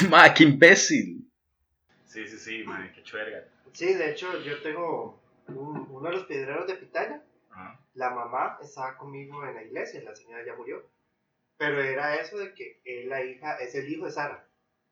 Ma, qué imbécil. Sí, sí, sí, madre, qué chuerga. Sí, de hecho, yo tengo un- uno de los piedreros de Pitaya. Ajá. La mamá estaba conmigo en la iglesia, la señora ya murió. Pero era eso de que él, la hija, es el hijo de Sara.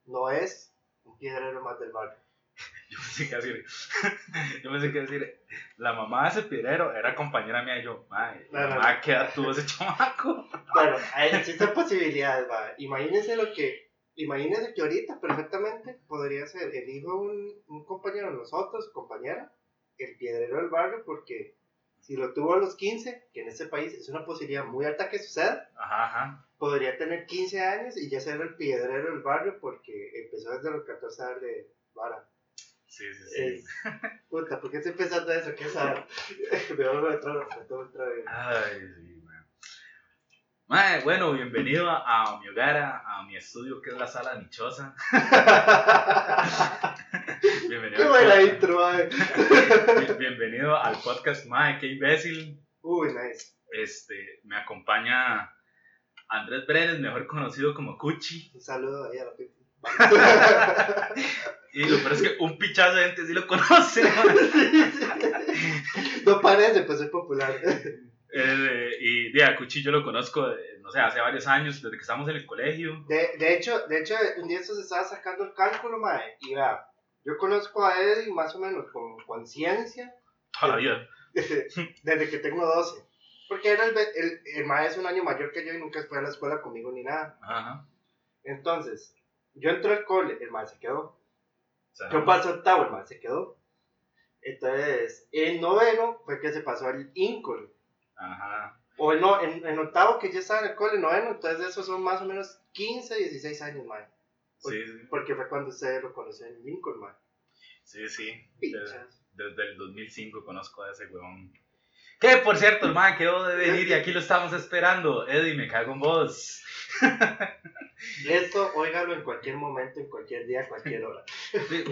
No es un piedrero más del barrio. Yo pensé que decir, yo pensé que decir, la mamá de ese pirero era compañera mía y yo, madre, No, no, mamá, no. ¿qué edad tuvo ese chamaco? Bueno, hay- existen posibilidades, va. Imagínense lo que. Imagínense que ahorita perfectamente podría ser el hijo de un, un compañero de nosotros, compañera, el piedrero del barrio, porque si lo tuvo a los 15, que en este país es una posibilidad muy alta que suceda, Ajá, ajá. podría tener 15 años y ya ser el piedrero del barrio porque empezó desde los 14 a darle vara. Sí, sí, sí. Es- puta, ¿por qué estoy pensando eso? ¿Qué es Me vuelvo a entrar, me otra vez. Ay, sí, man. Mae, bueno, bienvenido a, a mi hogar, a, a mi estudio que es la sala nichosa. bienvenido, Qué al buena podcast- intro, bienvenido al podcast Mae, qué imbécil. Uy, nice. Este, me acompaña Andrés Brenes, mejor conocido como Cuchi. Un saludo ahí a la Pipi. Y lo peor es que un pichazo de gente sí lo conoce. no parece, pues soy popular. Eh, y de a Cuchi yo lo conozco, no sé, hace varios años, desde que estamos en el colegio. De, de hecho, de hecho, un día se estaba sacando el cálculo, mae, y vea, yo conozco a Eddie más o menos con conciencia Toda la vida. desde que tengo 12. Porque era el, el, el mae es un año mayor que yo y nunca fue a la escuela conmigo ni nada. Ajá. Entonces, yo entré al cole, el mae se quedó. Yo pasé octavo, el mae se quedó. Entonces, en noveno fue que se pasó al Incol. Ajá. O en, no, en, en octavo que ya estaba en el cole, noveno, entonces esos son más o menos 15, 16 años, mae. Sí, sí. Porque fue cuando ustedes lo conocieron en Lincoln, man. Sí, sí. Desde, desde el 2005 conozco a ese weón. Que por cierto, hermano, quedó de venir y aquí lo estamos esperando. Eddie, me cago en vos. Esto, óigalo en cualquier momento, en cualquier día, cualquier hora. Sí,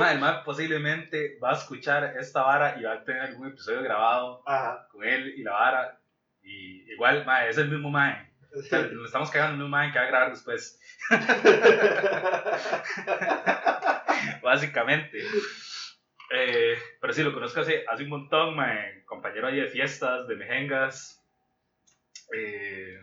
posiblemente va a escuchar esta vara y va a tener algún episodio grabado Ajá. con él y la vara. Y igual, ma, es el mismo mae. O sea, le estamos cagando el mismo mae que va a grabar después. Básicamente. Eh, pero sí, lo conozco hace, hace un montón, mae, compañero ahí de fiestas, de mejengas. Eh,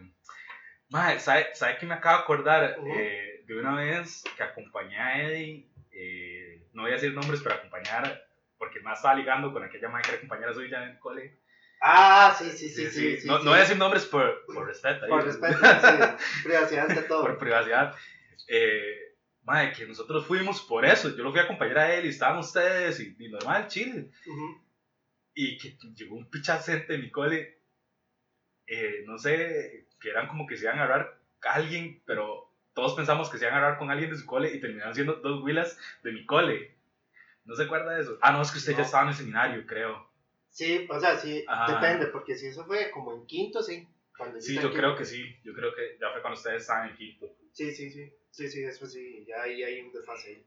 mae, ¿sabe, ¿sabe qué me acabo de acordar? Ujú. Eh, de una vez que acompañé a Eddie, eh, no voy a decir nombres, pero acompañar, porque más estaba ligando con aquella mae que era compañera suya en el cole. Ah, sí, sí, sí, sí. sí, no, sí. no voy a decir nombres por, por respeto. Por respeto, sí. Privacidad ante todo. por privacidad. Eh, madre, que nosotros fuimos por eso. Yo lo fui a acompañar a él y estaban ustedes y, y normal, chile. Ujú. Y que llegó un pichacente de mi cole, eh, no sé, que eran como que se iban a agarrar a alguien, pero todos pensamos que se iban a agarrar con alguien de su cole y terminaron siendo dos huilas de mi cole. ¿No se acuerda de eso? Ah, no, es que usted No. ya estaba en el seminario, creo. Sí, o sea, sí, Ajá. depende, porque si eso fue como en quinto, sí. Cuando Sí, yo creo que sí. Yo creo que ya fue cuando ustedes estaban en quinto. Sí, sí, sí. Sí, sí, eso sí, ya ahí hay un desfase ahí.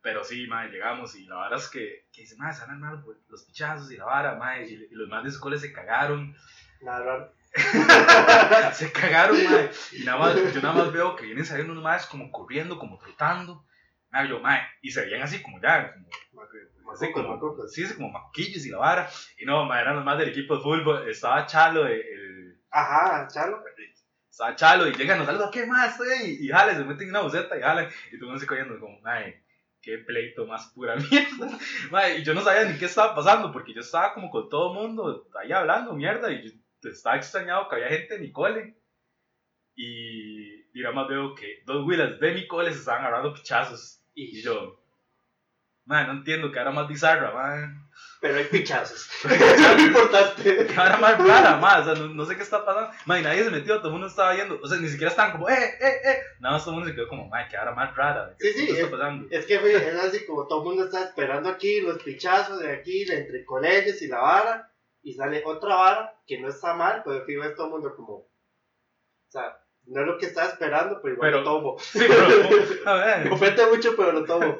Pero sí, madre, llegamos y la vara es que, que dice, madre, se van a armar pues, los pichazos y la vara, madre, y, y los más de su cole se cagaron. Nada se cagaron, madre. Y nada más, yo nada más veo que vienen saliendo unos madres como corriendo, como trotando. Madre, yo, madre, y se veían así como ya, como, así como, macocos. sí, así como maquillos y la vara. Y no, madre, eran los más del equipo de fútbol. Estaba Chalo, el, el- Ajá, chalo. estaba Chalo, y llegan, nos saludan, ¿qué más? Estoy ahí. Y jale, se meten en una buceta y jalen. Y todo el se cogiendo como, madre, qué pleito más pura mierda. Madre, y yo no sabía ni qué estaba pasando, porque yo estaba como con todo el mundo ahí hablando mierda, y yo estaba extrañado que había gente en mi cole. Y, y nada más veo que dos huilas de mi cole se estaban agarrando pichazos. Y yo, madre, no entiendo que era más bizarra, madre. Pero hay pichazos. Es lo importante. Que era más rara, más, o sea, no, no sé qué está pasando. Madre, nadie se metió, todo el mundo estaba yendo. O sea, ni siquiera estaban como, eh, eh, eh. Nada más todo el mundo se quedó como, madre, que era más rara. ¿Qué, Sí, sí, es-? Es que fue, es así como todo el mundo está esperando aquí los pichazos de aquí, de entre colegios y la vara, y sale otra vara que no está mal, pero es todo el mundo como, o sea, no es lo que estaba esperando, pero igual Pero- lo tomo. Sí, pero, a ver. Me ofende mucho, pero lo tomo.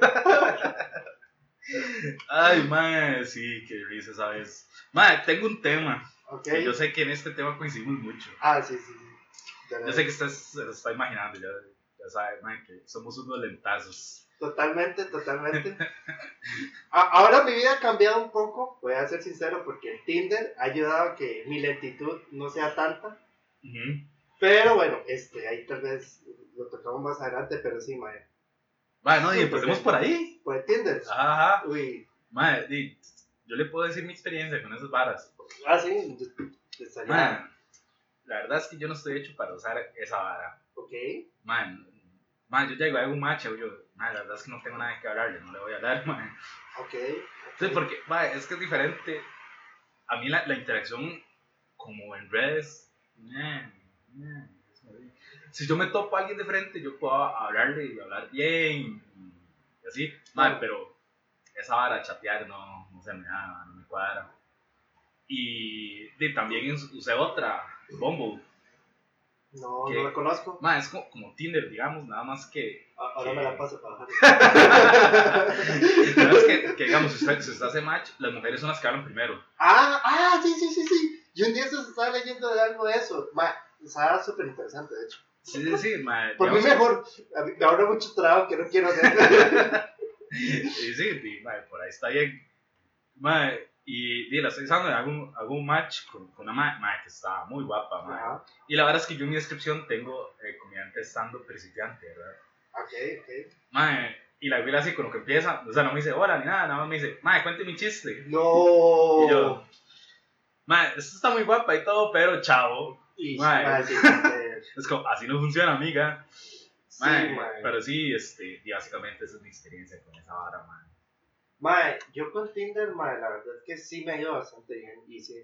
Ay, madre, sí, qué risa, ¿sabes? Madre, tengo un tema. ¿Ok? Que yo sé que en este tema coincidimos mucho. Ah, sí, sí, sí. De Yo sé que usted se lo está imaginando, ya, ya ya sabe, mae, que somos unos lentazos. Totalmente, totalmente. Ahora mi vida ha cambiado un poco, voy a ser sincero, porque el Tinder ha ayudado a que mi lentitud no sea tanta. Ujú. Pero bueno, este, ahí tal vez lo tocamos más adelante, pero sí, mae. Bueno, y Sí, empecemos pues, por ahí. Por el Tinder. Ajá. Uy, Mae, yo le puedo decir mi experiencia con esas varas. ah, sí, Mae, la verdad es que yo no estoy hecho para usar esa vara. Ok. Man, man, yo llego a un match y yo, man, la verdad es que no tengo nada que hablarle, no le voy a hablar, man. Ok. Sí, porque, man, es que es diferente. A mí la, la interacción como en redes, man, si yo me topo a alguien de frente, yo puedo hablarle y hablar bien y así, Claro. pero esa vara chatear no, no se me da, no me cuadra. Y, y también usé otra, Bumble. No, no la conozco. Man, es como, como Tinder, digamos, nada más que Ahora me la paso para bajar. Que, que, digamos, si usted, si usted hace match, las mujeres son las que hablan primero. Ah, ah, sí, sí, sí, sí. Yo un día se estaba leyendo de algo de eso. Ma, estaba súper interesante, de hecho. Sí, sí, sí, ma, Por mí mejor. A mí- Me ahorra mucho trabajo que no quiero hacer. Sí, sí, ma, por ahí está bien. Ma, y, y la estoy usando, hago un, hago un match con, con una ma, ma, que está muy guapa, ma. Ajá. Y la verdad es que yo en mi descripción tengo eh, comediante estando principiante, ¿verdad? Ok, ok. Ma, y la vi así con lo que empieza, o sea, no me dice hola ni nada, nada más me dice, ma, cuénteme un chiste. No. Y yo, ma, esto está muy guapa y todo, pero chavo. Y, sí, Es como, así no funciona, amiga. Mae, pero sí, este, y básicamente esa es mi experiencia con esa vara, man. Ma, yo con Tinder, ma, la verdad es que sí me ha ido bastante bien. Y sí,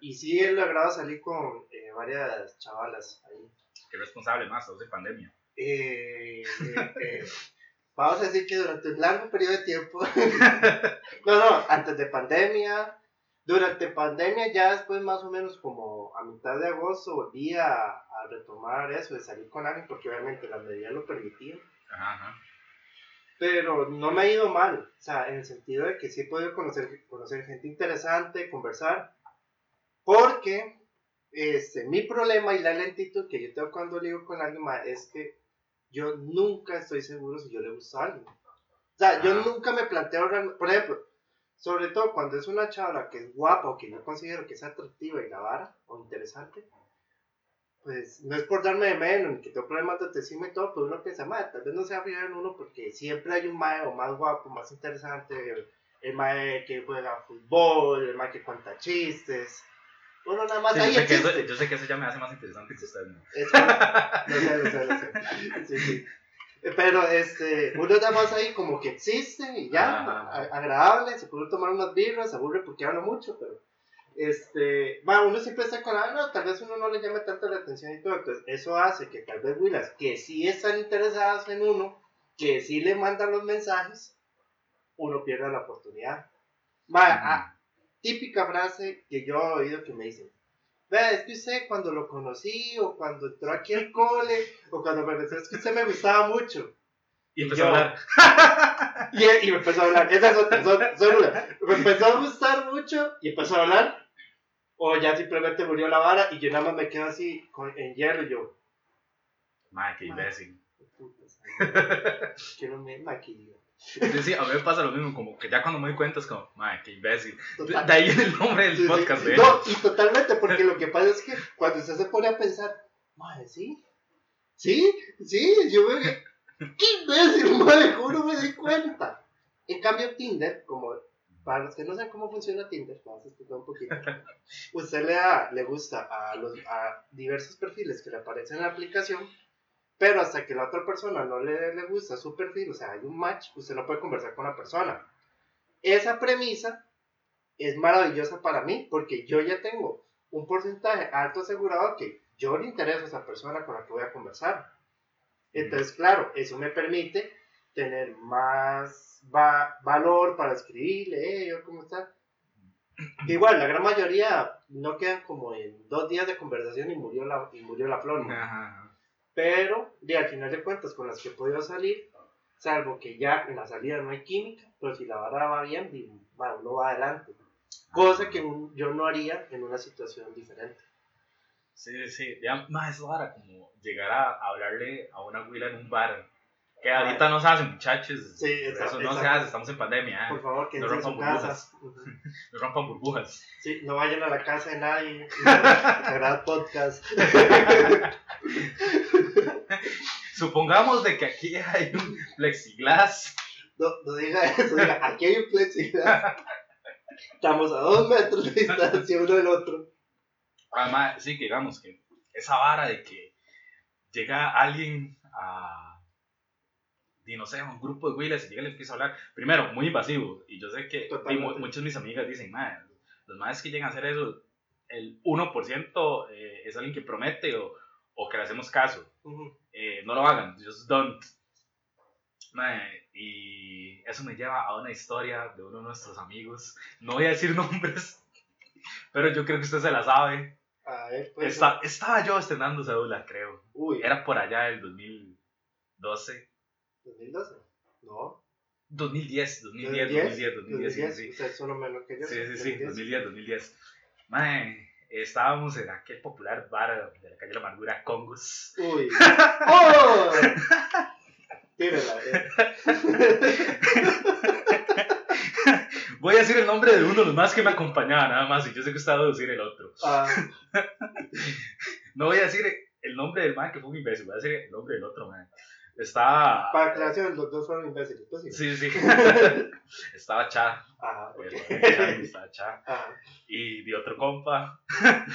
y sí he logrado salir con eh, varias chavalas ahí. Qué responsable más, estamos en pandemia. Eh, eh, eh, vamos a decir que durante un largo periodo de tiempo, no, no, antes de pandemia, durante pandemia ya después más o menos como mitad de agosto volví a, a retomar eso de salir con alguien porque obviamente las medidas lo permitían, Ajá, ajá. pero no me ha ido mal, o sea, en el sentido de que sí he podido conocer, conocer gente interesante, conversar, porque este, mi problema y la lentitud que yo tengo cuando ligo con alguien ma, es que yo nunca estoy seguro si yo le gusto a alguien. O sea, yo Ah. nunca me planteo por ejemplo, sobre todo cuando es una chava que es guapa o que yo considero que es atractiva y la vara o interesante, pues no es por darme de menos ni que tengo problemas de autoestima y todo, pero uno piensa, madre, tal vez no sea fijar en uno porque siempre hay un mae o más guapo, más interesante, el, el mae que juega fútbol, el mae que cuenta chistes. Uno nada más Sí, ahí yo, sé que eso, yo sé que eso ya me hace más interesante que usted, ¿no? Eso, sé, sé, lo sé. Sí, sí. Pero este, uno nada más ahí como que existe y ya, a- agradable, se puede tomar unas birras, se aburre porque habla mucho, pero este, bueno, uno siempre está con, ah, no, tal vez uno no le llame tanto la atención y todo, entonces eso hace que tal vez Willas, que sí están interesadas en uno, que sí le mandan los mensajes, uno pierda la oportunidad. Ah, típica frase que yo he oído que me dicen, vea, es que usted cuando lo conocí, o cuando entró aquí al cole, o cuando me empezó, es que usted me gustaba mucho. Y empezó yo- a hablar. Y, y me empezó a hablar, esa es otra, son, son una. Me empezó a gustar mucho y empezó a hablar, o ya simplemente murió la vara y yo nada más me quedo así con- en hielo y yo, Madre, qué imbécil. puta, que no me. Sí, sí, a mí me pasa lo mismo, como que ya cuando me doy cuenta es como, madre, qué imbécil. De, Total. de ahí viene el nombre del Sí, sí. podcast, de No, y totalmente, porque lo que pasa es que cuando usted se pone a pensar, madre, sí, sí, sí, yo me. ¡Qué imbécil, madre! ¿Cómo no me di cuenta? En cambio, Tinder, como para los que no saben cómo funciona Tinder, vamos a explicar un poquito. Usted le, da, le gusta a, los, a diversos perfiles que le aparecen en la aplicación, pero hasta que la otra persona no le, le gusta su perfil, o sea, hay un match, usted no puede conversar con la persona. Esa premisa es maravillosa para mí porque yo ya tengo un porcentaje alto asegurado que yo le intereso a esa persona con la que voy a conversar. Entonces, claro, eso me permite tener más va- valor para escribirle, hey, ¿cómo está? Igual, la gran mayoría no quedan como en dos días de conversación y murió la, y murió la flor, ajá. Pero, de al final de cuentas, con las que he podido salir, salvo que ya en la salida no hay química, pero si la vara va bien, uno va adelante. Cosa que yo no haría en una situación diferente. Sí, sí, ya, más eso era como llegar a hablarle a una huila en un bar. Que ahorita no se hace, muchachos. Sí, eso exacto, no se hace, estamos en pandemia. ¿eh? Por favor, que No rompan burbujas. No rompan burbujas. Sí, no vayan a la casa de nadie. Sagrado podcast. Supongamos de que aquí hay un plexiglas. No, no diga eso, diga, aquí hay un plexiglas. Estamos a dos metros de distancia uno del otro. Además, sí, que digamos que esa vara de que llega alguien a, y no sé, un grupo de huilas y llega y le empieza a hablar. Primero, muy invasivo. Y yo sé que y mu- muchas de mis amigas dicen, "Mae, los más que llegan a hacer eso, el 1% eh, es alguien que promete o, o que le hacemos caso. Ujú. Eh, no lo hagan, just don't. Mae, y eso me lleva a una historia de uno de nuestros amigos. No voy a decir nombres, pero yo creo que usted se la sabe. A ver, pues. Esta- estaba yo estrenando cédula, creo. Uy, Era por allá del 2012. 2012. No. 2010, 2010, 2010, 2010, sí, 2010. sí. Sea, es uno menos que yo. Sí, sí, sí, 2010. 2010, 2010. Mae, estábamos en aquel popular bar de la calle La Amargura, Congos. Uy. ¡Oh! Tírala. eh. Voy a decir el nombre de uno de los más que me acompañaba, nada más, y yo sé que usted va a decir el otro. Ah, No voy a decir el nombre del man que fue un imbécil, voy a decir el nombre del otro man. Estaba. para aclaración, los dos fueron imbéciles. Pues sí. Sí, sí. Estaba Cha. Ajá, ok. Estaba Cha. Ajá. Y de otro compa.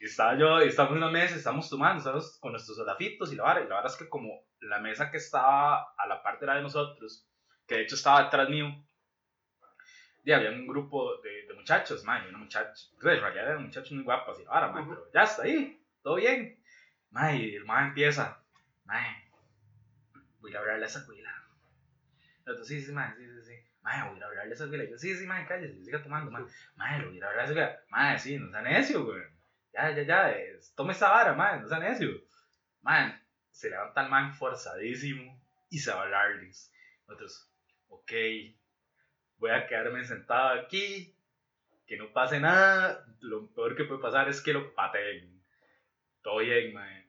Y estaba yo, y estamos en una mesa, estamos tomando, estamos con nuestros solafitos y la vara. Y la vara es que, como la mesa que estaba a la parte de la de nosotros, que de hecho estaba detrás mío, y había un grupo de, de muchachos, man, y una muchacha, pues, en realidad eran muchachos muy guapos y la vara, man, Ujú. pero ya está ahí, todo bien. Man, y el man empieza, man, voy a hablarle a esa cuila. Entonces, sí, sí, man, sí, sí, sí. Mae, voy a hablarle a esa. Y yo, sí, sí, mae, cállese, siga tomando. Mae, lo voy a ir a esa cuila. Mae, sí, no sea necio, güey. Ya, ya, ya, es- tome esa vara, mae, no sea necio. Man, se levanta el man forzadísimo y se va a hablarles. Nosotros, ok, voy a quedarme sentado aquí, que no pase nada. Lo peor que puede pasar es que lo pateen. Todo bien, mae.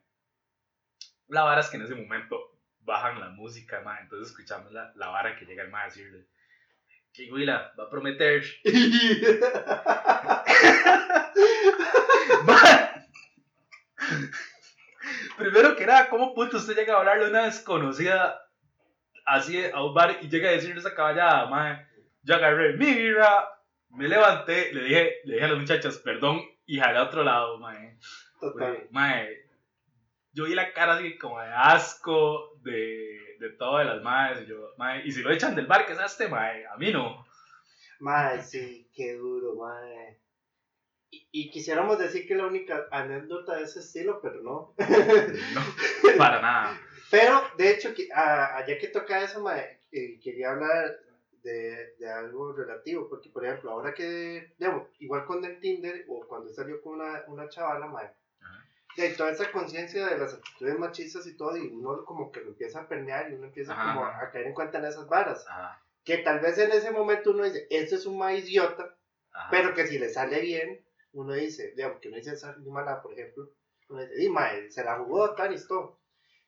La vara es que en ese momento bajan la música, mae. Entonces escuchamos la, la vara que llega el mae a decirle, que Willa va a prometer. Primero que nada, ¿cómo puto usted llega a hablarle a una desconocida así a un bar y llega a decirle esa caballada, mae? Yo agarré mi birra, me levanté, le dije, le dije a las muchachas, perdón, y jalé a otro lado, mae. Total. Mae, yo vi la cara así como de asco de, de todas las maes. Y yo, mae, y si lo echan del bar, ¿qué es este, mae? A mí no. Mae, sí, qué duro, mae. Y, y quisiéramos decir que la única anécdota de ese estilo, pero no. No, para nada. Pero, de hecho, que, ya que toca eso, mae, eh, quería hablar de, de algo relativo, porque, por ejemplo, ahora que, digamos, igual con el Tinder o cuando salió con una, una chavala, mae, Hay toda esa conciencia de las actitudes machistas y todo, y uno como que lo empieza a permear y uno empieza Ajá, como ajá. a caer en cuenta en esas varas. Ajá, Que tal vez en ese momento uno dice, esto es un más idiota, pero que si le sale bien, uno dice, digamos, que uno dice esa mala, por ejemplo, uno dice, y mae, se la jugó, tan y todo.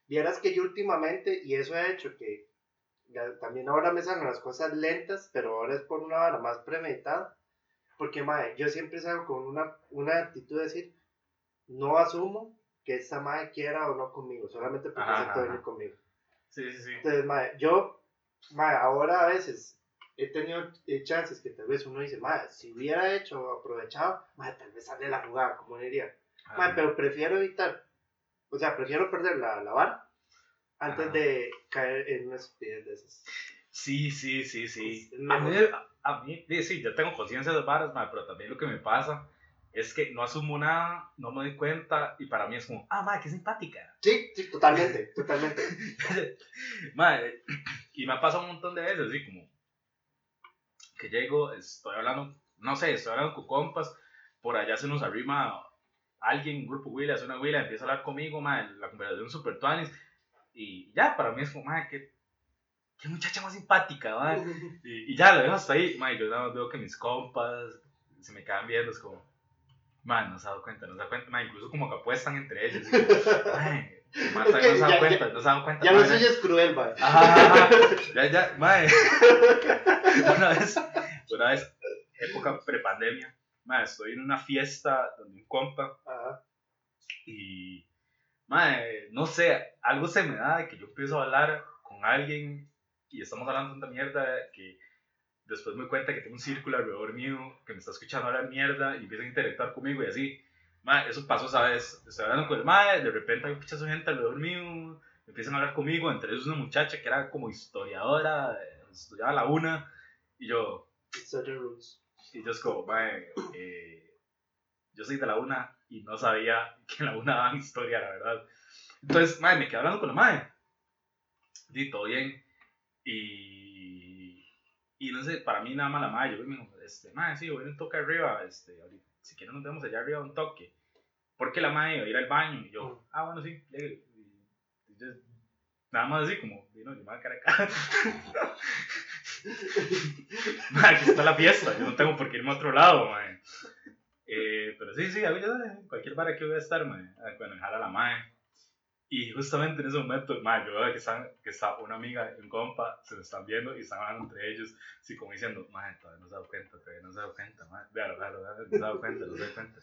Vieras que yo últimamente, y eso ha hecho que ya- también ahora me salen las cosas lentas, pero ahora es por una vara más premeditada, porque mae, yo siempre salgo con una, una actitud de decir, no asumo que esta mae quiera o no conmigo, solamente porque Ajá, ajá. venir conmigo. Sí, sí, sí. Entonces, mae, yo, mae, ahora a veces he tenido eh, chances que tal vez uno dice, mae, si hubiera hecho, aprovechado, mae, tal vez sale la jugada, como diría. Ajá. pero prefiero evitar, o sea, prefiero perder la, la vara antes Ajá. de caer en una estupidez de esas. Sí, sí, sí, sí. Es A mí, a mí sí, yo tengo conciencia de varas, mae, pero también lo que me pasa es que no asumo nada, no me doy cuenta y para mí es como, ah, madre, qué simpática. Sí, sí, totalmente, totalmente. Madre, y me ha pasado un montón de veces, así como que llego, estoy hablando, no sé, estoy hablando con compas, por allá se nos arrima alguien, un grupo Willy, hace una Willy, empieza a hablar conmigo, madre, la conversación super tuanis, y ya, para mí es como, madre, qué, qué muchacha más simpática, madre. Y, y ya, lo dejo hasta ahí, madre, yo nada más veo que mis compas se me quedan viendo, es como, Man, no se ha dado cuenta, no se ha dado cuenta. Man, incluso como que apuestan entre ellos. y como, "Mae, Marta Es que no se dado cuenta, ya- no se ha dado cuenta. Ya mae, suyo es cruel. Ajá, ya, ya, mae. Una vez, una vez, época prepandemia, mae, estoy en una fiesta donde un compa Ajá. y, mae, no sé, algo se me da de que yo empiezo a hablar con alguien y estamos hablando tanta mierda que después me cuenta que tengo un círculo alrededor mío que me está escuchando hablar mierda y empieza a interactuar conmigo y así. Mae, eso pasó, ¿sabes? Estoy hablando con el mae, de repente hay mucha gente alrededor mío, empiezan a hablar conmigo, entre ellos una muchacha que era como historiadora, eh, estudiaba la UNA, y yo, y yo es como, mae, eh, yo soy de la UNA y no sabía que en la UNA daban historia, la verdad. Entonces, mae, me quedé hablando con la mae. Di, todo bien. Y, y no sé, para mí nada más la mae, yo me dijo, este, mae, sí, voy a ir un toque arriba, este, ahorita, si quieren nos vemos allá arriba un toque. Porque la mae iba a ir al baño y yo, ah, bueno, sí. Y, y yo, nada más así como, vino, yo me voy a quedar acá. Mae, aquí está la fiesta, yo no tengo por qué irme a otro lado, mae. Eh, pero sí, sí, yo en cualquier bar que voy a estar, mae. Ah, Bueno, jala la mae. Y justamente en ese momento, mae, yo veo que, están, que está una amiga y un compa, se lo están viendo y están hablando entre ellos, así como diciendo, mae, todavía no se dado cuenta, todavía no se dado cuenta, mae, véalo, véalo, véalo, no se dado cuenta, no se dado cuenta.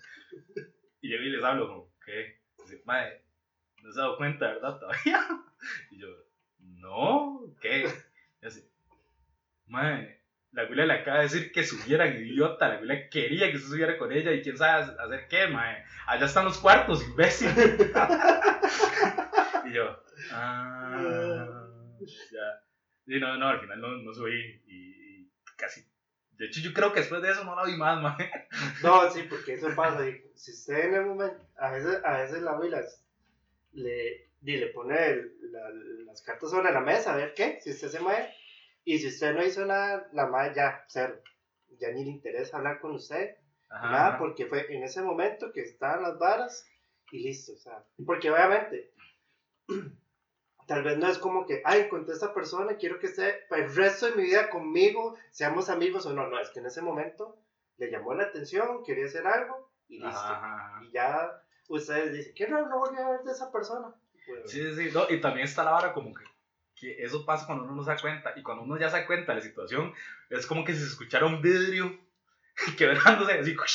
Y yo y les hablo como, ¿qué? Dice, no se ha dado cuenta, ¿verdad? Todavía. Y yo, no, ¿qué? Y así, mae, la güila le acaba de decir que subieran, idiota. La güila quería que se subiera con ella y quién sabe hacer qué, mae. Allá están los cuartos, imbécil. y yo, ah, ya. Y no, no, al final no, no subí y, y casi. De hecho, yo creo que después de eso no la vi más, mae. No, sí, porque eso pasa. Si usted en el momento, a veces, a veces la abuela le, y le pone el- la- las cartas sobre la mesa, a ver qué, si usted se mueve. Y si usted no hizo nada, la madre ya, cero. Ya ni le interesa hablar con usted, Ajá. nada, porque fue en ese momento que estaban las varas y listo, o sea. Porque obviamente, tal vez no es como que, ay, encontré a esta persona, quiero que esté para el resto de mi vida conmigo, seamos amigos o no, no, es que en ese momento le llamó la atención, quería hacer algo y listo. Ajá. Y ya ustedes dicen, ¿qué no, no volví a ver de esa persona? Sí, sí. No, y también está la vara como que, que eso pasa cuando uno no se da cuenta. Y cuando uno ya se da cuenta de la situación, es como que se escuchara un vidrio quebrándose así.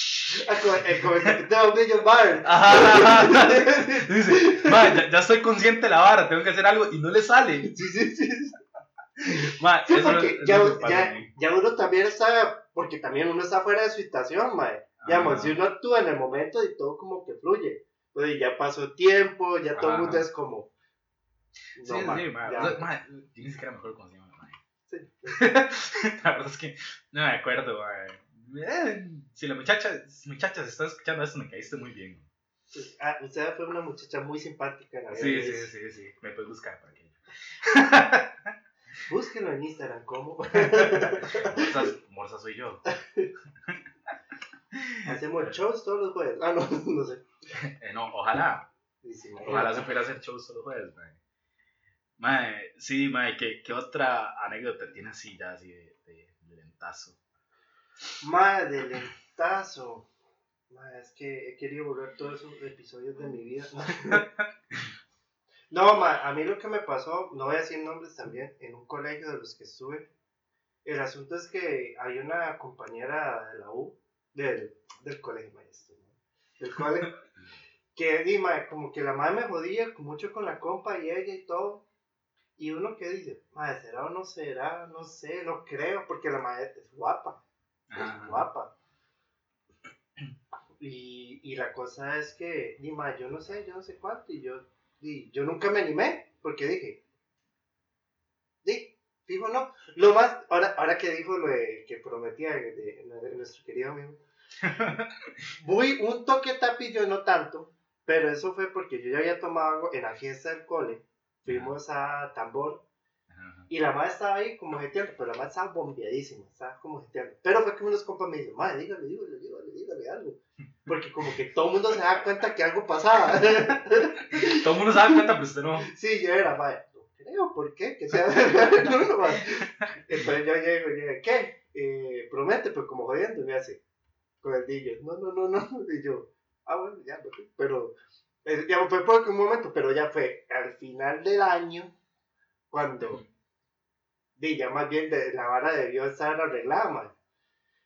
Ah, el capitán Brillo Bar. Ajá, ajá. Dice, "Ma, ya, ya estoy consciente de la vara, tengo que hacer algo y no le sale. Sí, sí, sí. Ma, Sí, porque ya, ya, ya uno también está, porque también uno está fuera de su situación, mae. Digamos, si uno actúa en el momento y todo como que fluye. Pues ya pasó tiempo, ya todo el mundo es como. Sí, No, sí, mae, ma. ya. O sea, ma, yo ni siquiera me acuerdo cómo se llama la ma. Sí. La verdad es que no me acuerdo, ma. Eh, si la muchacha, si muchachas estás escuchando esto, me caíste muy bien. Sí. Ah, usted fue una muchacha muy simpática la. Sí, Luis. sí, sí, sí. Me puedes buscar para que. Búsquenlo en Instagram, ¿cómo? Morsa, Morsa soy yo. Hacemos shows todos los jueves. Ah, no, no sé. Eh, no, ojalá. Sí, sí. Ojalá se pudiera hacer shows todos los jueves. Mae, sí, mae, ¿qué, ¿qué otra anécdota tiene así ya, así de, de, de lentazo? Lentazo. Mae, es que he querido borrar todos esos episodios de mi vida. no, a mí lo que me pasó, no voy a decir nombres también, en un colegio de los que estuve. El asunto es que hay una compañera de la U, del, del colegio maestro, ¿no? del colegio, que di, como que la madre me jodía mucho con la compa y ella y todo. Y uno que dice, madre, ¿será o no será? No sé, no creo, porque la madre es guapa es Ajá. guapa. Y, y la cosa es que, ni más, yo no sé, yo no sé cuánto, y yo, y yo nunca me animé, porque dije, di, fijo no. Lo más, ahora, ahora que dijo lo de, que prometía de, de- de nuestro querido amigo, voy un toque tapillo, no tanto, pero eso fue porque yo ya había tomado en la fiesta del cole, fuimos a Tambor. Y la madre estaba ahí como jeteando, pero la madre estaba bombeadísima, estaba como jeteando. Pero fue que unos compas me dicen, madre, dígale, dígale, dígale, dígale algo. Porque como que todo el mundo se da cuenta que algo pasaba. Todo el mundo se da cuenta, pero usted no. sí, yo era, madre, no creo, ¿por qué? Que sea no, no, madre. Entonces yo llego y digo, ¿qué? Eh, promete, pues como jodiendo, me hace, con el niño. No, no, no, no. Y yo, ah, bueno, ya, ok. pero eh, ya fue por un momento, pero ya fue al final del año cuando, di, ya más bien de- la vara debió estar arreglada, man.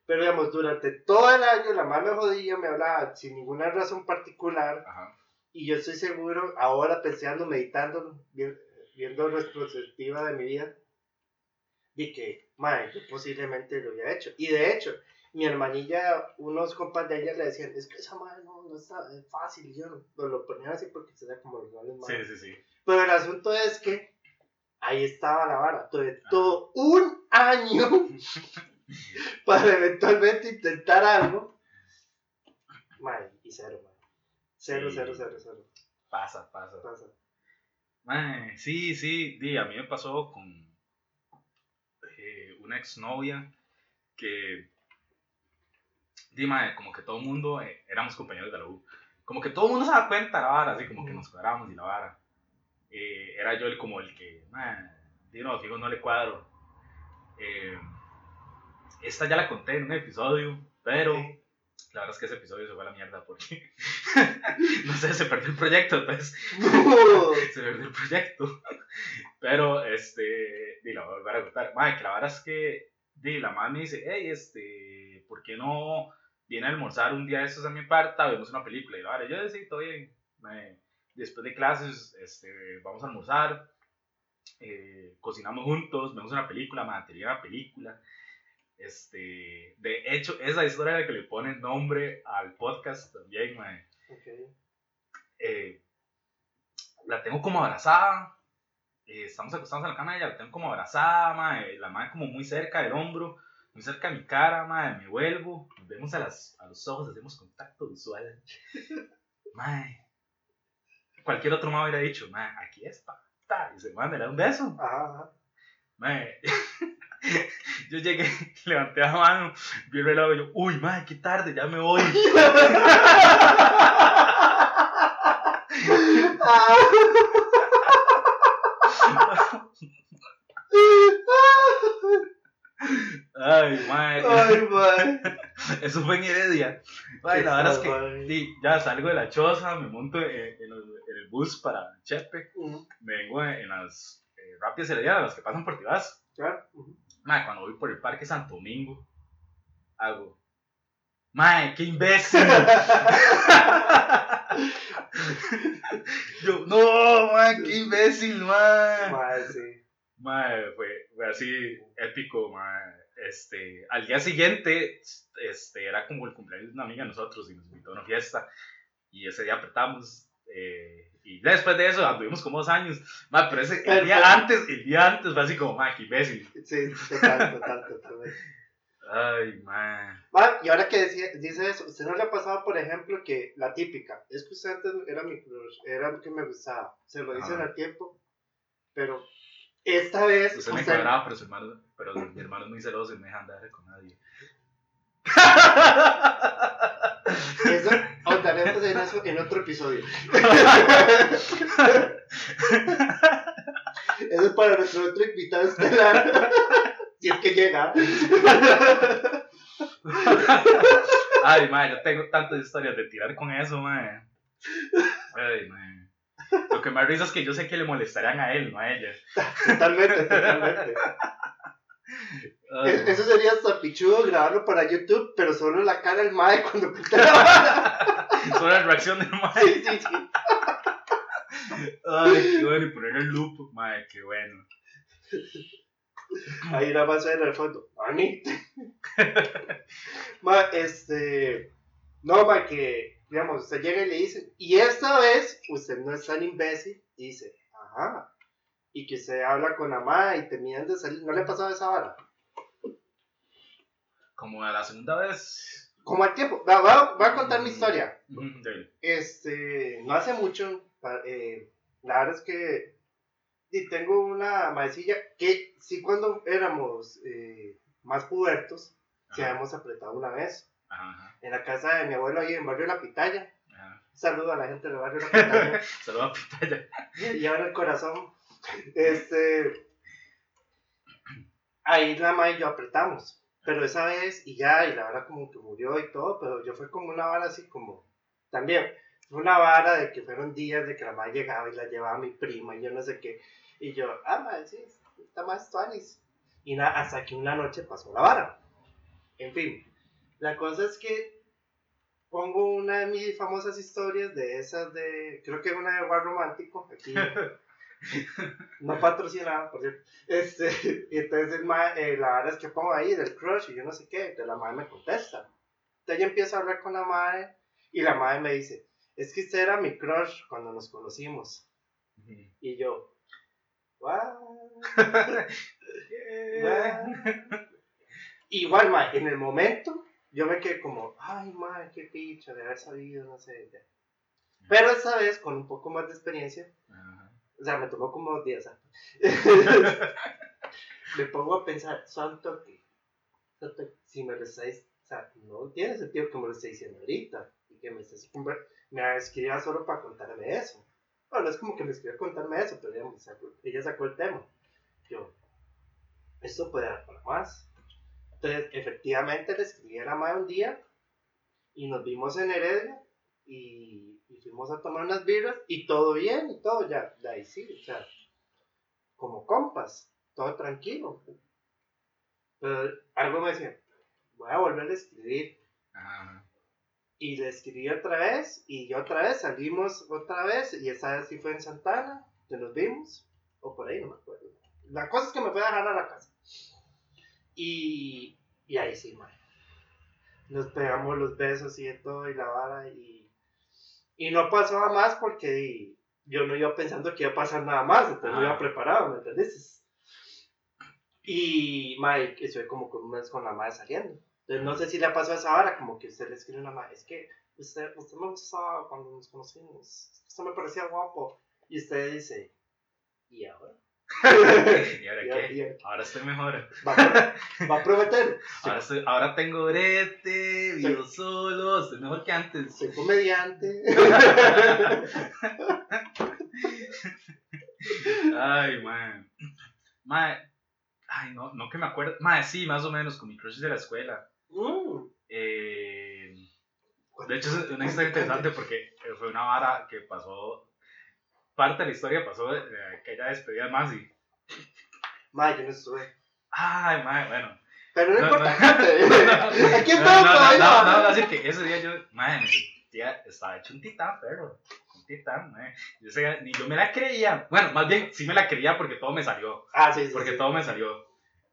Pero digamos, durante todo el año la me jodía, me hablaba sin ninguna razón particular. Ajá. Y yo estoy seguro, ahora pensando, meditando, vi- viendo retrospectiva de mi vida, de que, madre, yo posiblemente lo había hecho. Y de hecho, mi hermanilla, unos compas de ella le decían, es que esa madre no, no está es fácil. Y yo no lo ponían así porque se da como los Sí, sí, sí. Pero el asunto es que ahí estaba la vara. Tuve todo un año para eventualmente intentar algo. Madre, y cero, madre. Cero, Sí. cero, cero, cero. Pasa, pasa. Pasa. Mae, sí, sí, di, a mí me pasó con eh, una exnovia que, di, mae, como que todo el mundo, eh, éramos compañeros de la U, como que todo el mundo se da cuenta de la vara, así como que nos cuadramos y la vara. Eh, era yo el como el que, di, no, fijo, no le cuadro. Eh, esta ya la conté en un episodio, pero Sí. la verdad es que ese episodio se fue a la mierda porque, no sé, se perdió el proyecto, entonces se perdió el proyecto. Pero, este, di, la voy a volver a contar. Madre, que la verdad es que, di, la madre me dice, hey, este, ¿por qué no viene a almorzar un día de estos a mi parta? Vemos una película. Y la verdad, yo decía, todo bien. Mae, después de clases, este, vamos a almorzar, eh, cocinamos juntos, vemos una película, material una película. Este, de hecho, esa historia es la que le pone nombre al podcast también, mae Ok. eh, la tengo como abrazada. eh, estamos acostados en la cama de ella, la tengo como abrazada, mae, la madre como muy cerca del hombro, muy cerca de mi cara, mae, me vuelvo, nos vemos a, las, a los ojos, hacemos contacto visual. Mae, cualquier otro mae hubiera dicho, mae, aquí está, ta, y se manda, le da un beso. Ajá, ajá. Mae, yo llegué, levanté la mano, vi el reloj y yo, uy, mae, qué tarde, ya me voy. Ay, mae. Ay, man. Eso fue en Heredia. Ay, la verdad es que sí, ya salgo de la choza, me monto en, en el, en el bus para Chepe, me vengo en, en las eh, rápidas heredianas, las que pasan por Tibás. Claro. Mae, cuando voy por el Parque Santo Domingo, hago. Mae, qué imbécil. Yo, no, mae, qué imbécil, mae. Mae, sí. Mae, fue, fue así épico, mae. Este, al día siguiente, este, era como el cumpleaños de una amiga de nosotros y nos invitó a una fiesta. Y ese día apretamos. eh, y después de eso anduvimos como dos años. Mae, pero ese, el día antes, el día antes fue así como, mae, qué imbécil. Sí, total, total, totalmente. Ay. Va, y ahora que decía- dice eso, ¿usted no le ha pasado, por ejemplo, que la típica, es que usted antes era mi crush, era lo que me gustaba, se lo dicen al tiempo, pero esta vez, Usted me cuadraba, pero, su hermano, pero mi hermano es muy celoso y no me deja andar con nadie. eso, ahondaremos en eso en otro episodio. Eso es para nuestro otro invitado estelar, si es que llega. Ay, mae, yo tengo tantas historias de tirar con eso, mae. Ay, mae. Lo que da risa es que yo sé que le molestarían a él, no a ella. Totalmente, totalmente. Ay, Es- Eso sería hasta pichudo grabarlo para YouTube, pero solo la cara del mae cuando pinta la vara. Solo la reacción del mae. Sí, sí, sí. Ay, qué bueno. Y poner el loop, mae, qué bueno. Ahí nada más en el fondo. Mami. ma, este. No, ma, que, digamos, usted llega y le dice, y esta vez usted no es tan imbécil, y dice, ajá. Y que usted habla con la ma y terminan de salir. ¿No le ha pasado esa vara? Como a la segunda vez. Como al tiempo. Va, va- va a contar mi historia. Este, no hace mucho, eh, la verdad es que y tengo una maecilla que sí cuando éramos eh, más pubertos, se habíamos apretado una vez ajá, en la casa de mi abuelo ahí en Barrio La Pitaya. ajá. Saludo a la gente del Barrio La Pitaya. Saludos a Pitaya. y ahora el corazón. Este, ahí la ma y yo apretamos. Pero esa vez, y ya, y la vara como que murió y todo, pero yo fue como una vara así como, también, fue una vara de que fueron días de que la madre llegaba y la llevaba a mi prima y yo no sé qué. Y yo, ah, madre, sí, está más tuanis. Y nada, hasta que una noche pasó la vara. En fin, la cosa es que pongo una de mis famosas historias de esas de, creo que una de War Romántico, aquí, no patrocinada, por cierto. Este, y entonces ma- eh, la vara es que pongo ahí del crush y yo no sé qué, entonces la madre me contesta. Entonces yo empiezo a hablar con la madre y la madre me dice, es que usted era mi crush cuando nos conocimos. Y yo, "What? What?" Igual, ma, en el momento, yo me quedé como, ay, ma, qué picha de haber sabido, no sé. ya". Pero esta vez, con un poco más de experiencia, Ajá. o sea, me tomó como dos días. me pongo a pensar, santo que, santo que si me lo estáis, o sea, no tiene sentido que me lo esté diciendo ahorita y que me estés me escriba solo para contarme eso. Bueno, es como que me escribió a contarme eso, pero ella, sacó, ella sacó el tema. Yo, esto puede dar para más. Entonces, efectivamente, le escribí a la madre un día y nos vimos en Heredia y, y fuimos a tomar unas birras y todo bien y todo, ya, de ahí sí, o sea, como compas, todo tranquilo. Pero algo me decía, voy a volver a escribir. Ajá. Y le escribí otra vez y yo otra vez salimos otra vez y esa vez sí fue en Santana, que nos vimos, o por ahí, no me acuerdo. La cosa es que me fue a dejar a la casa. Y, y ahí sí, man. Nos pegamos los besos y de todo y la vara y, y no pasaba más porque yo no iba pensando que iba a pasar nada más, entonces no Ah. iba preparado, ¿me entendés? Y Mike, estoy como con un mes con la madre saliendo. Entonces no sé si le pasó esa vara, como que usted le escribe a una madre, es que usted, usted me gustaba cuando nos conocimos, usted me parecía guapo. Y usted dice, ¿y ahora? ¿Y ahora ¿Y qué? y- Ahora estoy mejor. ¿Va, a va a prometer? Ahora, estoy- ahora tengo brete, vivo solo, estoy mejor que antes. Soy comediante. Ay, man. Man, ay, no, no que me acuerdo. Man, sí, más o menos, con mi crush de la escuela. Mm. Eh, de hecho, es una historia interesante porque fue una vara que pasó. Parte de la historia pasó de, de aquella despedida de Masi. Ma, yo no estuve. Ay, man, bueno. Pero no, No, importa. no. No, estamos no, no, no, no, no, así que ese día yo, man, ese día estaba hecho un titán, pero. Un titán, man. Yo, sé, ni yo me la creía. Bueno, más bien, sí me la creía porque todo me salió. Ah, sí, sí. Porque sí. todo me salió.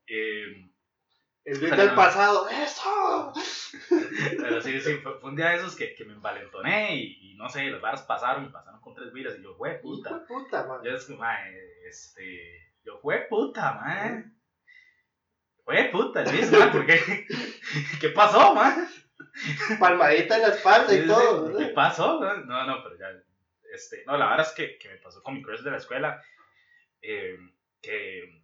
Eh, El Pero del pasado. ¡Eso! pero sí, sí, fue, fue un día de esos que, que me envalentoné y, y no sé, las varas pasaron y pasaron con tres vidas y yo, fue puta. de puta, man. Yo es que, man, este. Yo, fue puta, man. Fue puta, Luis, man, ¿por qué? ¿Qué pasó, man? Palmadita en la espalda Sí, y sí, todo. ¿Qué ¿verdad? pasó? man? No, no, pero ya. Este, no, la verdad es que, que me pasó con mi crush de la escuela. eh, que.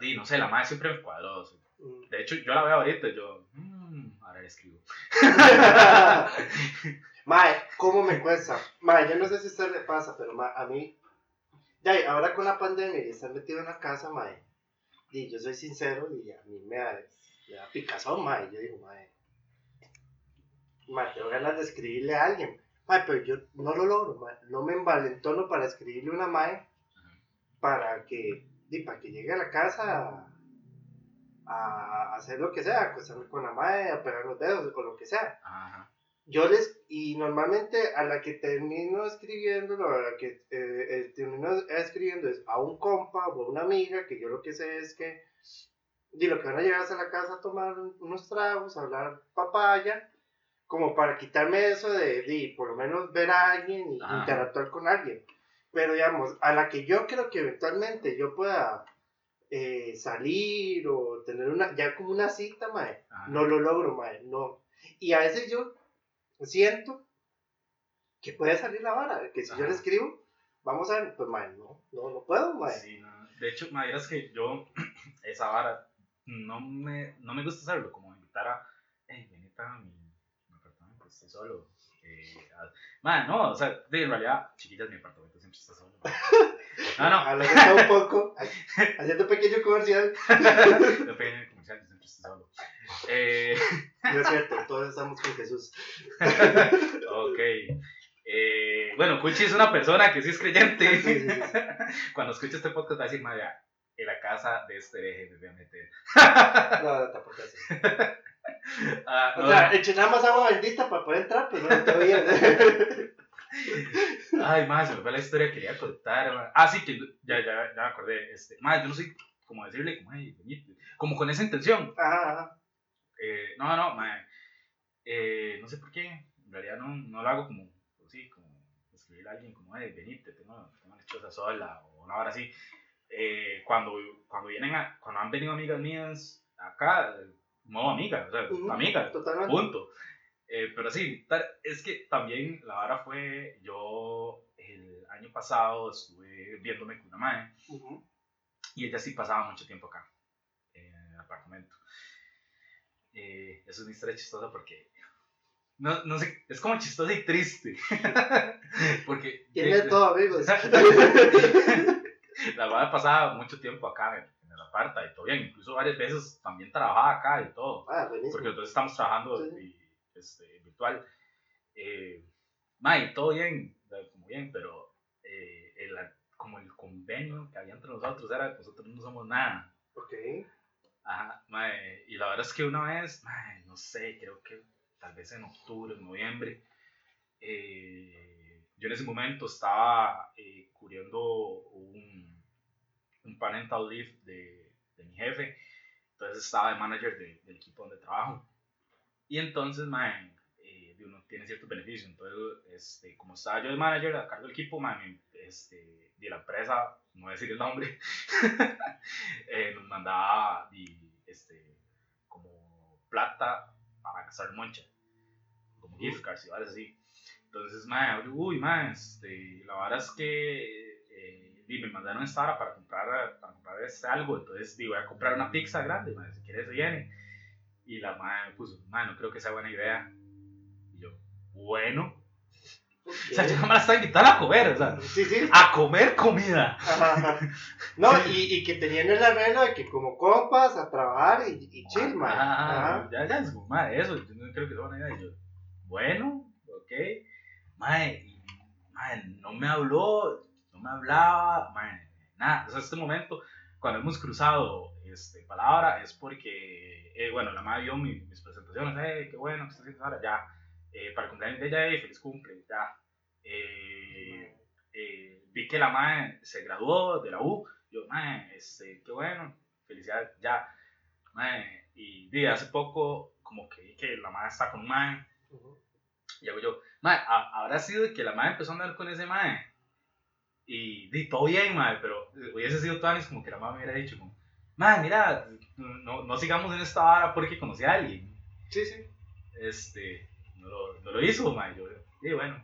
Di, no sé, la madre siempre me cuadró. sí. Mm. De hecho, yo la veo ahorita y yo. "Mm, ahora le escribo. Mae, ¿cómo me cuesta? Mae, yo no sé si a usted le pasa, pero mae, a mí, ya, y ahora con la pandemia y estar metido en la casa, mae, y yo soy sincero y a mí me da, me da picazón, mae, yo digo, mae, mae, tengo ganas de escribirle a alguien, mae, pero yo no lo logro, mae, no me envalentono para escribirle una mae para que, di, para que llegue a la casa a hacer lo que sea, acostarme con la mae, a pegar los dedos, o lo que sea Ajá. yo les, y normalmente a la que termino escribiendo, a la que eh, termino escribiendo es a un compa o a una amiga, que yo lo que sé es que, y lo que van a llegar a la casa a tomar un- unos tragos, a hablar papaya, como para quitarme eso de, de por lo menos ver a alguien y Ajá. interactuar con alguien. Pero digamos, a la que yo creo que eventualmente yo pueda eh, salir o tener una, ya como una cita, mae, ajá. no lo logro, mae, no. Y a veces yo siento que puede salir la vara, que si yo le escribo, vamos a ver, pues mae, no, no, no puedo, mae. Sí, no. De hecho, me dirás que yo, esa vara, no me, no me gusta hacerlo, como invitar a, hey, venite a mi, mi apartamento, estoy solo. Eh, a- no, o sea, de, en realidad, chiquillas, mi apartamento siempre está solo. No, no, Hablando un poco, haciendo pequeño comercial. no en el comercial, yo siempre estoy solo. Eh, No es cierto, todos estamos con Jesús. ok. Eh, bueno, Cuchi es una persona que sí es creyente. Sí, sí, sí. Cuando escuche este podcast va a decir, Maya, en la casa de este hereje me voy a meter. No, no, tampoco así. Ah, O no, sea, eché nada más agua bendita para poder entrar, pero no te oía. Ay, más, se me fue la historia que quería contar. ma. Ah, sí, que ya, ya, ya me acordé. Este, más, yo no sé cómo decirle, como, ay, como con esa intención. Ajá, ajá. Eh, no, no, ma, eh, no sé por qué. En realidad no, no lo hago como, pues sí, como escribir a alguien como, ay, venite, tengo, tengo lechosa sola o una hora así. Eh, cuando, cuando vienen a, cuando han venido amigas mías acá, modo amiga, o sea, Ujú, amigas, Totalmente. punto. Eh, pero sí, es que también la vara fue, yo el año pasado estuve viéndome con una madre Ujú. y ella sí pasaba mucho tiempo acá, en el apartamento. Eh, es una historia chistosa porque, no, no sé, es como chistosa y triste. porque Tiene todo, amigos. la madre pasaba mucho tiempo acá en, en el aparta y todo bien, incluso varias veces también trabajaba acá y todo. Ah, buenísimo. Porque entonces estamos trabajando Sí. y, este, virtual. Eh, todo bien, como bien, pero eh, el, como el convenio que había entre nosotros era que nosotros no somos nada. Ok. Ajá, ma, eh, y la verdad es que una vez, ma, no sé, creo que tal vez en octubre, en noviembre, eh, yo en ese momento estaba eh, cubriendo un, un parental leave de, de mi jefe, entonces estaba de manager de- del equipo donde trabajo. Y entonces, mae, eh, uno tiene ciertos beneficios. Entonces, este, como estaba yo de manager a cargo del equipo, mae, este, de la empresa, no voy a decir el nombre, eh, nos mandaba di, este, como plata para gastar moncha, como gift cards y varias así. Entonces, mae, uy, mae, este, la verdad es que eh, di, me mandaron esta hora para comprar, para comprar este algo. Entonces, di, voy a comprar una pizza grande, mae, si quieres, viene. Y la madre me puso, madre, no creo que sea buena idea. Y yo, bueno. O sea, yo no me la estaba invitando a comer, o sea, Sí, sí. a comer comida. Ajá, ajá. No, y, y que tenían el arreglo de que como compas a trabajar y, y chill, man. Ah, Ajá. ya, ya, es como, madre, eso, yo no creo que sea buena idea. Y yo, bueno, ok. Madre, madre, no me habló, no me hablaba, madre, nada. O sea, este momento, cuando hemos cruzado este, palabra, es porque, eh, bueno, la madre vio mi- mis presentaciones, hey, qué bueno que estás haciendo ahora, ya. Eh, para el cumpleaños de ella, hey, feliz cumple, ya. Eh, eh, vi que la madre se graduó de la U. Yo, madre, este, qué bueno, felicidades, ya. Mae, y di, hace poco, como que vi que la madre está con un mae, Ujú. y hago yo, ha- habrá sido que la madre empezó a andar con ese mae. Y di, todo bien, mae, pero hubiese sido tan como que la madre me hubiera dicho, como, mae, mira, no, no sigamos en esta vara porque conocí a alguien. Sí, sí. Este, no lo, no lo hizo, mae. Yo, y bueno,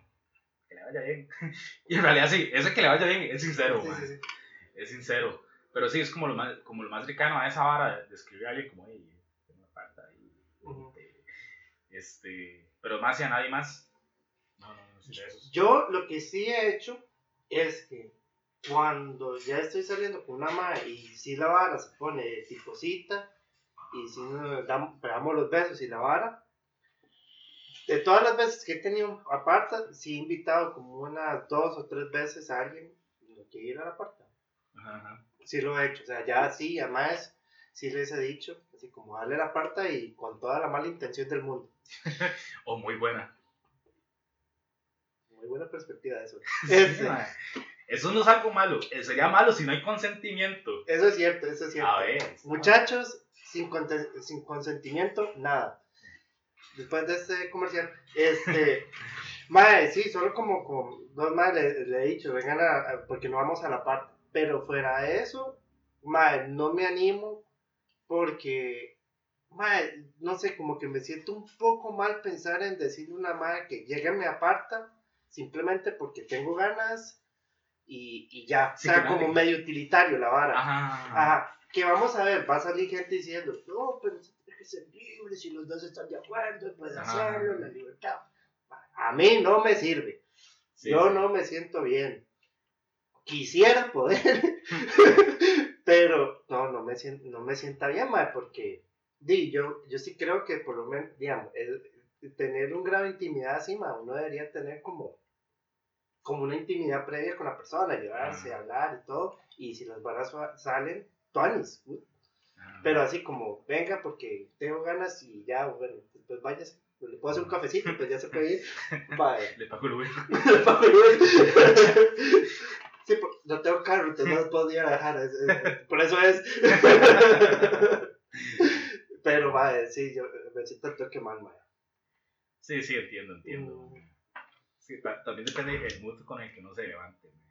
que le vaya bien. y en realidad sí, ese que le vaya bien es sincero, Sí, mae sí, sí. es sincero. Pero sí, es como lo más, como lo más cercano a esa vara de escribir a alguien como, hey, tengo una carta ahí. Ujú. Este, pero más y a nadie más. No, no, no. Yo lo que sí he hecho es que cuando ya estoy saliendo con una madre y si la vara se pone tiposita y si nos damos, los besos y la vara, de todas las veces que he tenido aparta, sí he invitado como unas dos o tres veces a alguien que ir a la aparta. Ajá, ajá. Sí lo he hecho, o sea, ya sí, además sí les he dicho, así como darle la aparta y con toda la mala intención del mundo. O muy buena. Muy buena perspectiva de eso. Este. Eso no es algo malo. Eh, Sería malo si no hay consentimiento. eso es cierto, eso es cierto. A ver. Muchachos, sin, conte- sin consentimiento, nada. Después de este comercial, este, mae, sí, solo como con dos mae le, he dicho, vengan a, a- porque no vamos a la parte. Pero fuera de eso, mae, no me animo porque, mae, no sé, como que me siento un poco mal pensar en decirle a una madre que llegue me aparta simplemente porque tengo ganas y, y ya. Sí, o sea, como medio utilitario la vara. Ajá. Ajá, que vamos a ver, va a salir gente diciendo, no, pero tiene que ser libre, si los dos están de acuerdo, puede Ajá. hacerlo, la libertad. A mí no me sirve, Sí, yo sí. no me siento bien. Quisiera poder, pero no, no me, siento, no me sienta bien, mae, porque Di, yo, yo sí creo que por lo menos, digamos, el- tener un grado de intimidad así, ma, uno debería tener como, como una intimidad previa con la persona, llevarse, Ah. hablar y todo, y si las barras sa- salen, tuanis, Ah, pero así como, venga porque tengo ganas y ya, bueno, pues váyase, le puedo hacer un cafecito, pues ya se puede ir, vaya. Le pago el Uber. Sí, por- no tengo carro, entonces no puedo ir a dejar. es- es- por eso es. Pero, vaya, sí, yo me siento el toque mal, vaya. Sí, sí, entiendo, entiendo. Mm. Sí, ta- también depende del mood con el que uno se levante. mae.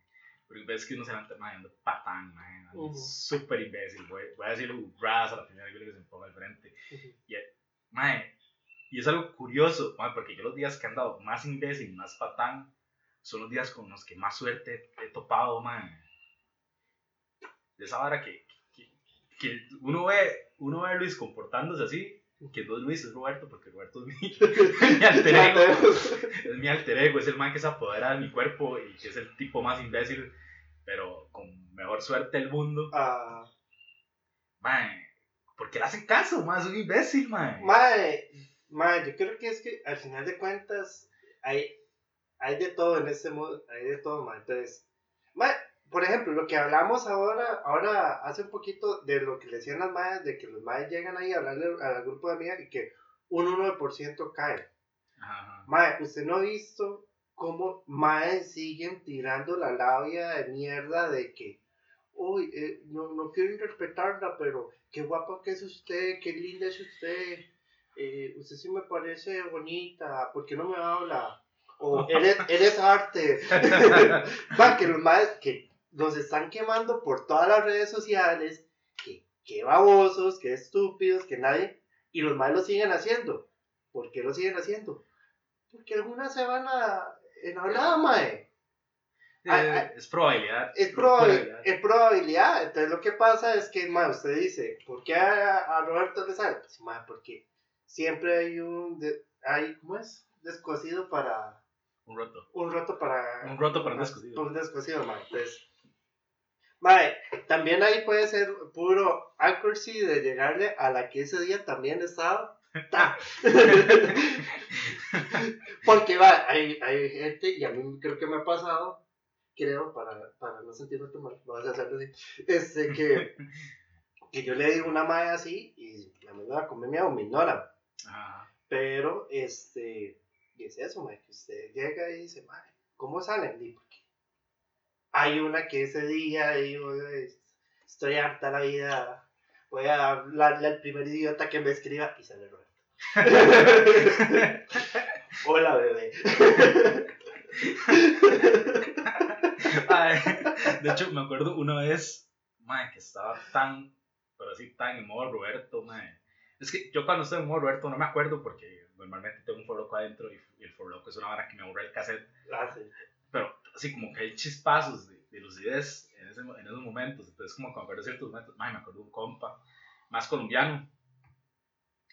Porque ves que uno se levanta ando patán, mae, ando Ujú. súper imbécil. Voy, voy a decirlo ras a la primera que se me ponga al frente. Mae, y es algo curioso, mae, porque yo los días que he andado más imbécil, más patán, son los días con los que más suerte he topado, mae. De esa hora que, que, que uno, ve, uno ve a Luis comportándose así, que no es Luis, es Roberto, porque Roberto es mi, mi alter ego, es mi alter ego, es el man que se apodera de mi cuerpo y que es el tipo más imbécil, pero con mejor suerte del mundo. Ah, Mae, ¿por qué le hacen caso, mae? Es un imbécil, mae. mae, mae, yo creo que es que al final de cuentas hay, hay de todo en este mundo, hay de todo, mae. Entonces, mae, por ejemplo, lo que hablamos ahora, ahora hace un poquito de lo que le decían las madres, de que los madres llegan ahí a hablarle al grupo de amigas y que un 1% cae. Ajá, usted no ha visto cómo Mae siguen tirando la labia de mierda de que, uy, eh, no, no quiero interpretarla, pero qué guapa que es usted, qué linda es usted, eh, usted sí me parece bonita, ¿por qué no me habla? O eres, eres arte. Va, que los Maes que los están quemando por todas las redes sociales, que, que babosos, que estúpidos, que nadie, y los Maes lo siguen haciendo. ¿Por qué lo siguen haciendo? Porque algunas se van a enhablar, mae. Eh, ay. es probabilidad. Es, probabil- es probabilidad. Entonces lo que pasa es que, mae, usted dice, ¿por qué a, a Roberto le sale? Pues, mae, porque siempre hay un, de- hay, ¿cómo es? Descosido para, Un roto. un roto para... Un roto para un descosido. Un descosido, mae. Entonces, mae, también ahí puede ser puro accuracy de llegarle a la que ese día también estaba. Ta. Porque va, hay, hay gente, y a mí creo que me ha pasado, creo, para, para no sentirme tan mal, no vas a hacerlo así, este, que, que yo le digo una madre así y la manda a comerme o me ignora. Pero, este, y es eso, mae, que usted llega y dice, madre, ¿cómo salen? Y hay una que ese día digo, "Ay, estoy harta la vida, voy a hablarle al primer idiota que me escriba y sale Roberto. Hola, bebé. Ay, de hecho, me acuerdo una vez, mae, que estaba tan, pero así tan en modo Roberto, mae. Es que yo cuando estoy en modo Roberto no me acuerdo porque normalmente tengo un forloco adentro y, y el forloco es una hora que me borra el cassette. Ah, sí. Pero así como que hay chispazos de, de lucidez en, ese, en esos momentos. Entonces, como me acuerdo ciertos momentos, mae, me acuerdo de un compa más colombiano.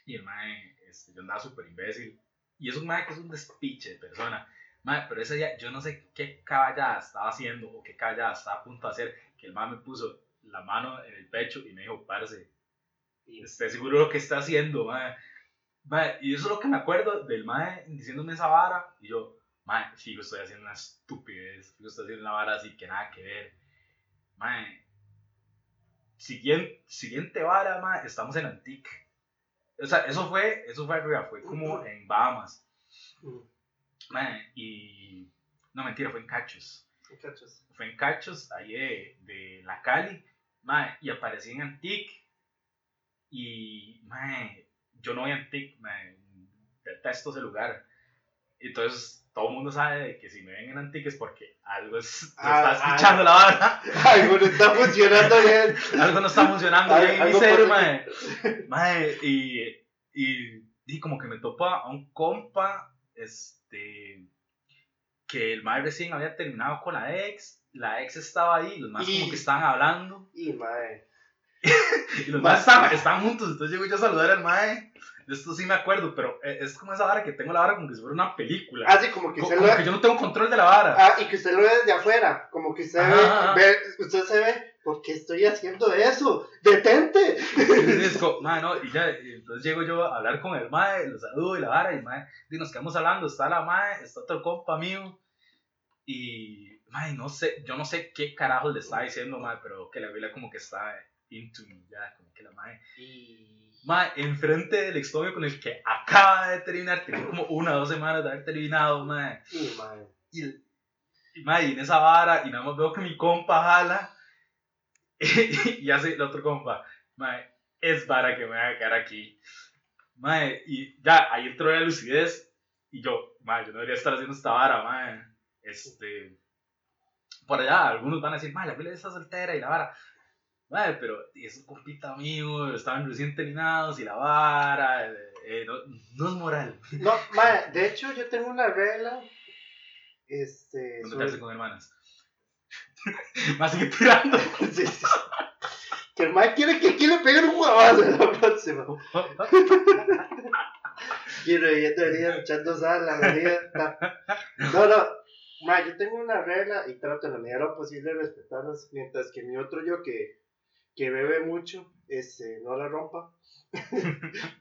Y el mae, este, yo andaba súper imbécil. Y es un mae que es un despiche de persona. Mae, pero ese día yo no sé qué caballada estaba haciendo o qué caballada estaba a punto de hacer. Que el mae me puso la mano en el pecho y me dijo, parce, esté seguro de lo que está haciendo, mae. Mae, y eso es lo que me acuerdo del mae diciéndome esa vara. Y yo, mae, fijo, estoy haciendo una estupidez. Fijo, estoy haciendo una vara así que nada que ver. Mae, siguiente, siguiente vara, mae, estamos en Antique. O sea, eso fue, eso fue arriba, fue como en Bahamas. Mae, y. No, mentira, fue en Cachos. Muchachos. Fue en Cachos, ahí de, de la Cali. Mae, y aparecí en Antique. Y, mae, yo no voy a Antique, mae, detesto ese lugar. Entonces, todo el mundo sabe de que si me ven en Antique es porque algo es, se Ah, está ah. escuchando la vara. Ay, bueno, está funcionando bien. algo no está funcionando bien algo ser, pasa mae. Mae, y, y, y como que me topa a un compa, este, que el mae recién había terminado con la ex, la ex estaba ahí, los más Y- como que estaban hablando, y los más estaban, estaban juntos, entonces llego yo a saludar al mae, de esto sí me acuerdo, pero eh, es como esa vara que tengo la vara como que si fuera una película, Así como que Co- usted como, lo que yo no tengo control de la vara. Ah, y que usted lo ve desde afuera, como que usted Ajá. ve, ve- usted se ve, ¿por qué estoy haciendo eso? ¡Detente! Sí, sí, es como, mae, no, y ya, y entonces llego yo a hablar con el mae, lo saludo y la vara, y el mae, y nos quedamos hablando, está la mae, está otro compa mío, y, mae, no sé, yo no sé qué carajo le estaba diciendo, mae, pero que la abuela como que está into me, ya, como que la mae, Y. mae, enfrente del exnovio con el que acaba de terminar, tenía como una o dos semanas de haber terminado, mae, Y, mae. y, y, mae, y en esa vara, y nada más veo que mi compa jala, y hace el otro compa, mae, es vara que me voy a quedar aquí. Mae, y ya, ahí entró la lucidez, y yo, mae, yo no debería estar haciendo esta vara, mae. Este, por allá, algunos van a decir, mae, la pila está soltera y la vara. Mae, pero y es un compita mío, estaban recién terminados y la vara, eh, eh, no, no es moral. No, mae, de hecho, yo tengo una regla. Este. No sobre- con hermanas. Más sigue tirando. Sí, sí. Que el mae quiere que aquí le peguen un huevazo en la próxima. Quiero yendo venía echando sal la vida. No, no. Ma, yo tengo una regla y trato en la medida de lo posible de respetarlas, mientras que mi otro yo que, que bebe mucho, este, no la rompa.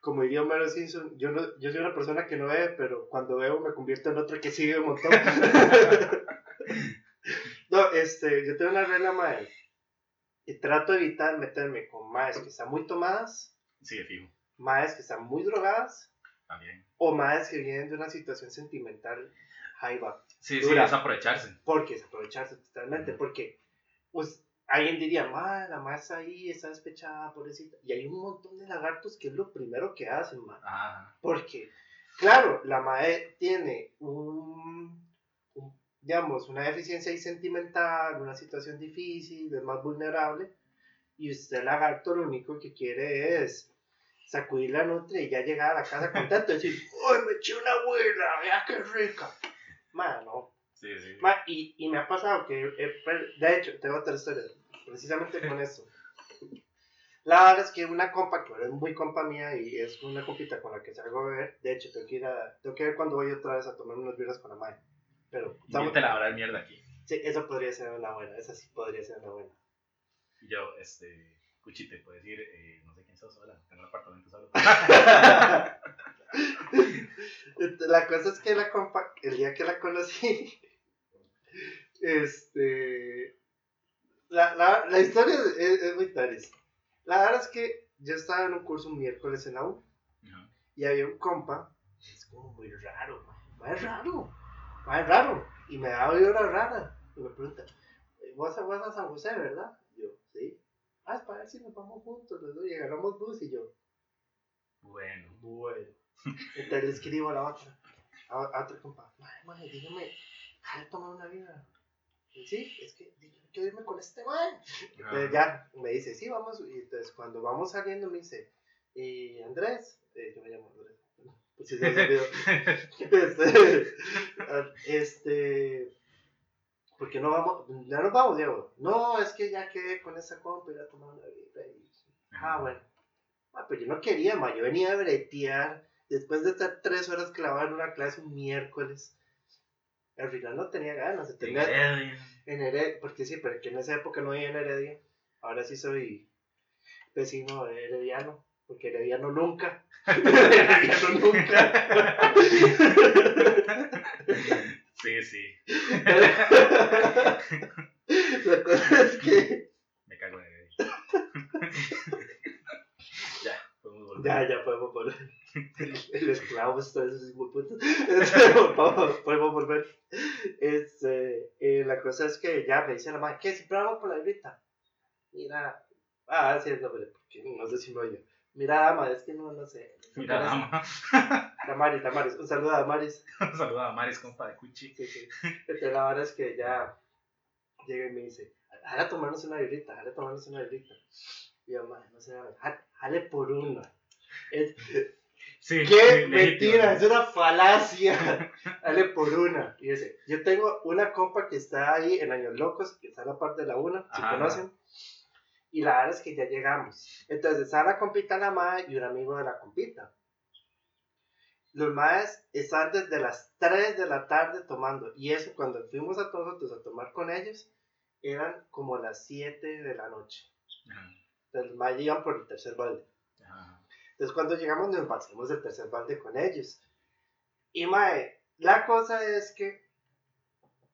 Como diría Homero Simpson, yo, no, yo soy una persona que no bebe, pero cuando bebo me convierto en otro que sí bebe un montón. no, este, yo tengo una regla, mae, y trato de evitar meterme con maes que están muy tomadas, Sigue fijo, maes que están muy drogadas, también. o maes que vienen de una situación sentimental jaiba. Sí, sí, Dura. es aprovecharse. Porque es aprovecharse totalmente, porque pues alguien diría, ma, la ma está ahí, está despechada, pobrecita. Y hay un montón de lagartos que es lo primero que hacen, ma. Ah, Porque, claro, la mae tiene un, un, digamos, una deficiencia ahí sentimental, una situación difícil, es más vulnerable, y usted, lagarto, lo único que quiere es sacudir la nutria y ya llegar a la casa contento y decir, ¡Uy, me eché una abuela! ¡Vea qué rica! Ma, no. Sí, sí. Ma, y, y me ha pasado que, eh, de hecho, tengo otra historia, precisamente con eso. La verdad es que una compa, que es muy compa mía y es una compita con la que salgo a beber, de hecho, tengo que ir a, tengo que ver cuando voy otra vez a tomar unas birras con la madre. Pero, estamos- te la hablar mierda aquí. sí, eso podría ser una buena, esa sí podría ser una buena. Yo, este, Cuchite, puedes decir, eh, no sé quién sos, hola, tengo un apartamento solo. La cosa es que la compa, el día que la conocí, este, la, la, la historia es, es, es muy taris. La verdad es que yo estaba en un curso un miércoles en la U y había un compa, es como muy raro, más raro, más raro, y me da una rara, y me pregunta, vos vas a San José, ¿verdad? Y yo, sí. Ah, es para ver si nos vamos juntos, los dos, y agarramos bus, y yo, Bueno, bueno. Entonces le escribo a la otra, a, a otra compa, madre, madre, dígame, ¿jale tomar una vida? Y sí, es que quiero irme con este man. Entonces ya, me dice, sí, vamos. Y entonces cuando vamos saliendo me dice, y Andrés, eh, yo me llamo Andrés. Pues sí, este, este, ¿por qué no vamos? Ya nos vamos, Diego. No, es que ya quedé con esa compa, ir a tomar una vida. Y, ah, bueno. Ah, pero yo no quería, ma. Yo venía a bretear después de estar tres horas clavado en una clase un miércoles. Al final no tenía ganas. Tenía, Heredia. en Heredia, porque sí, pero que en esa época no vivía en Heredia. Ahora sí soy vecino de herediano, porque herediano nunca. herediano nunca. Sí, sí, La cosa es que. me cago en Heredia. ya, podemos volver. Ya, ya podemos volver. El, el esclavo está esos hijueputas. Este, Podemos podemos volver. Este, eh, la cosa es que ya me dice la madre, ¿qué? ¿Siempre vamos por la grita? Mira. Ah, sí, el nombre, porque no sé si me oye. Mira, dama, es que no, no sé. Mira, dama. Damaris, Damaris, un saludo a Damaris. Saluda a Maris, compa de Cuchi. Sí, sí. Entonces, la verdad es que ya llega y me dice, jale a tomarnos una birrita, jale a tomarnos una birrita. Y yo, madre, no sé, jale, jale por una. Es, Sí, ¡Qué mentira! Es una falacia. Dale por una. Y dice, yo tengo una compa que está ahí en Años Locos, que está en la parte de la una, si Ajá. conocen. Y la verdad es que ya llegamos. Entonces está la compita la madre y un amigo de la compita. Los maes están desde las 3 de la tarde tomando. Y eso cuando fuimos a nosotros a tomar con ellos, eran como las 7 de la noche. Ajá. Entonces, los maes iban por el tercer balde. Entonces, cuando llegamos, nos pasamos el tercer balde con ellos. Y, mae, la cosa es que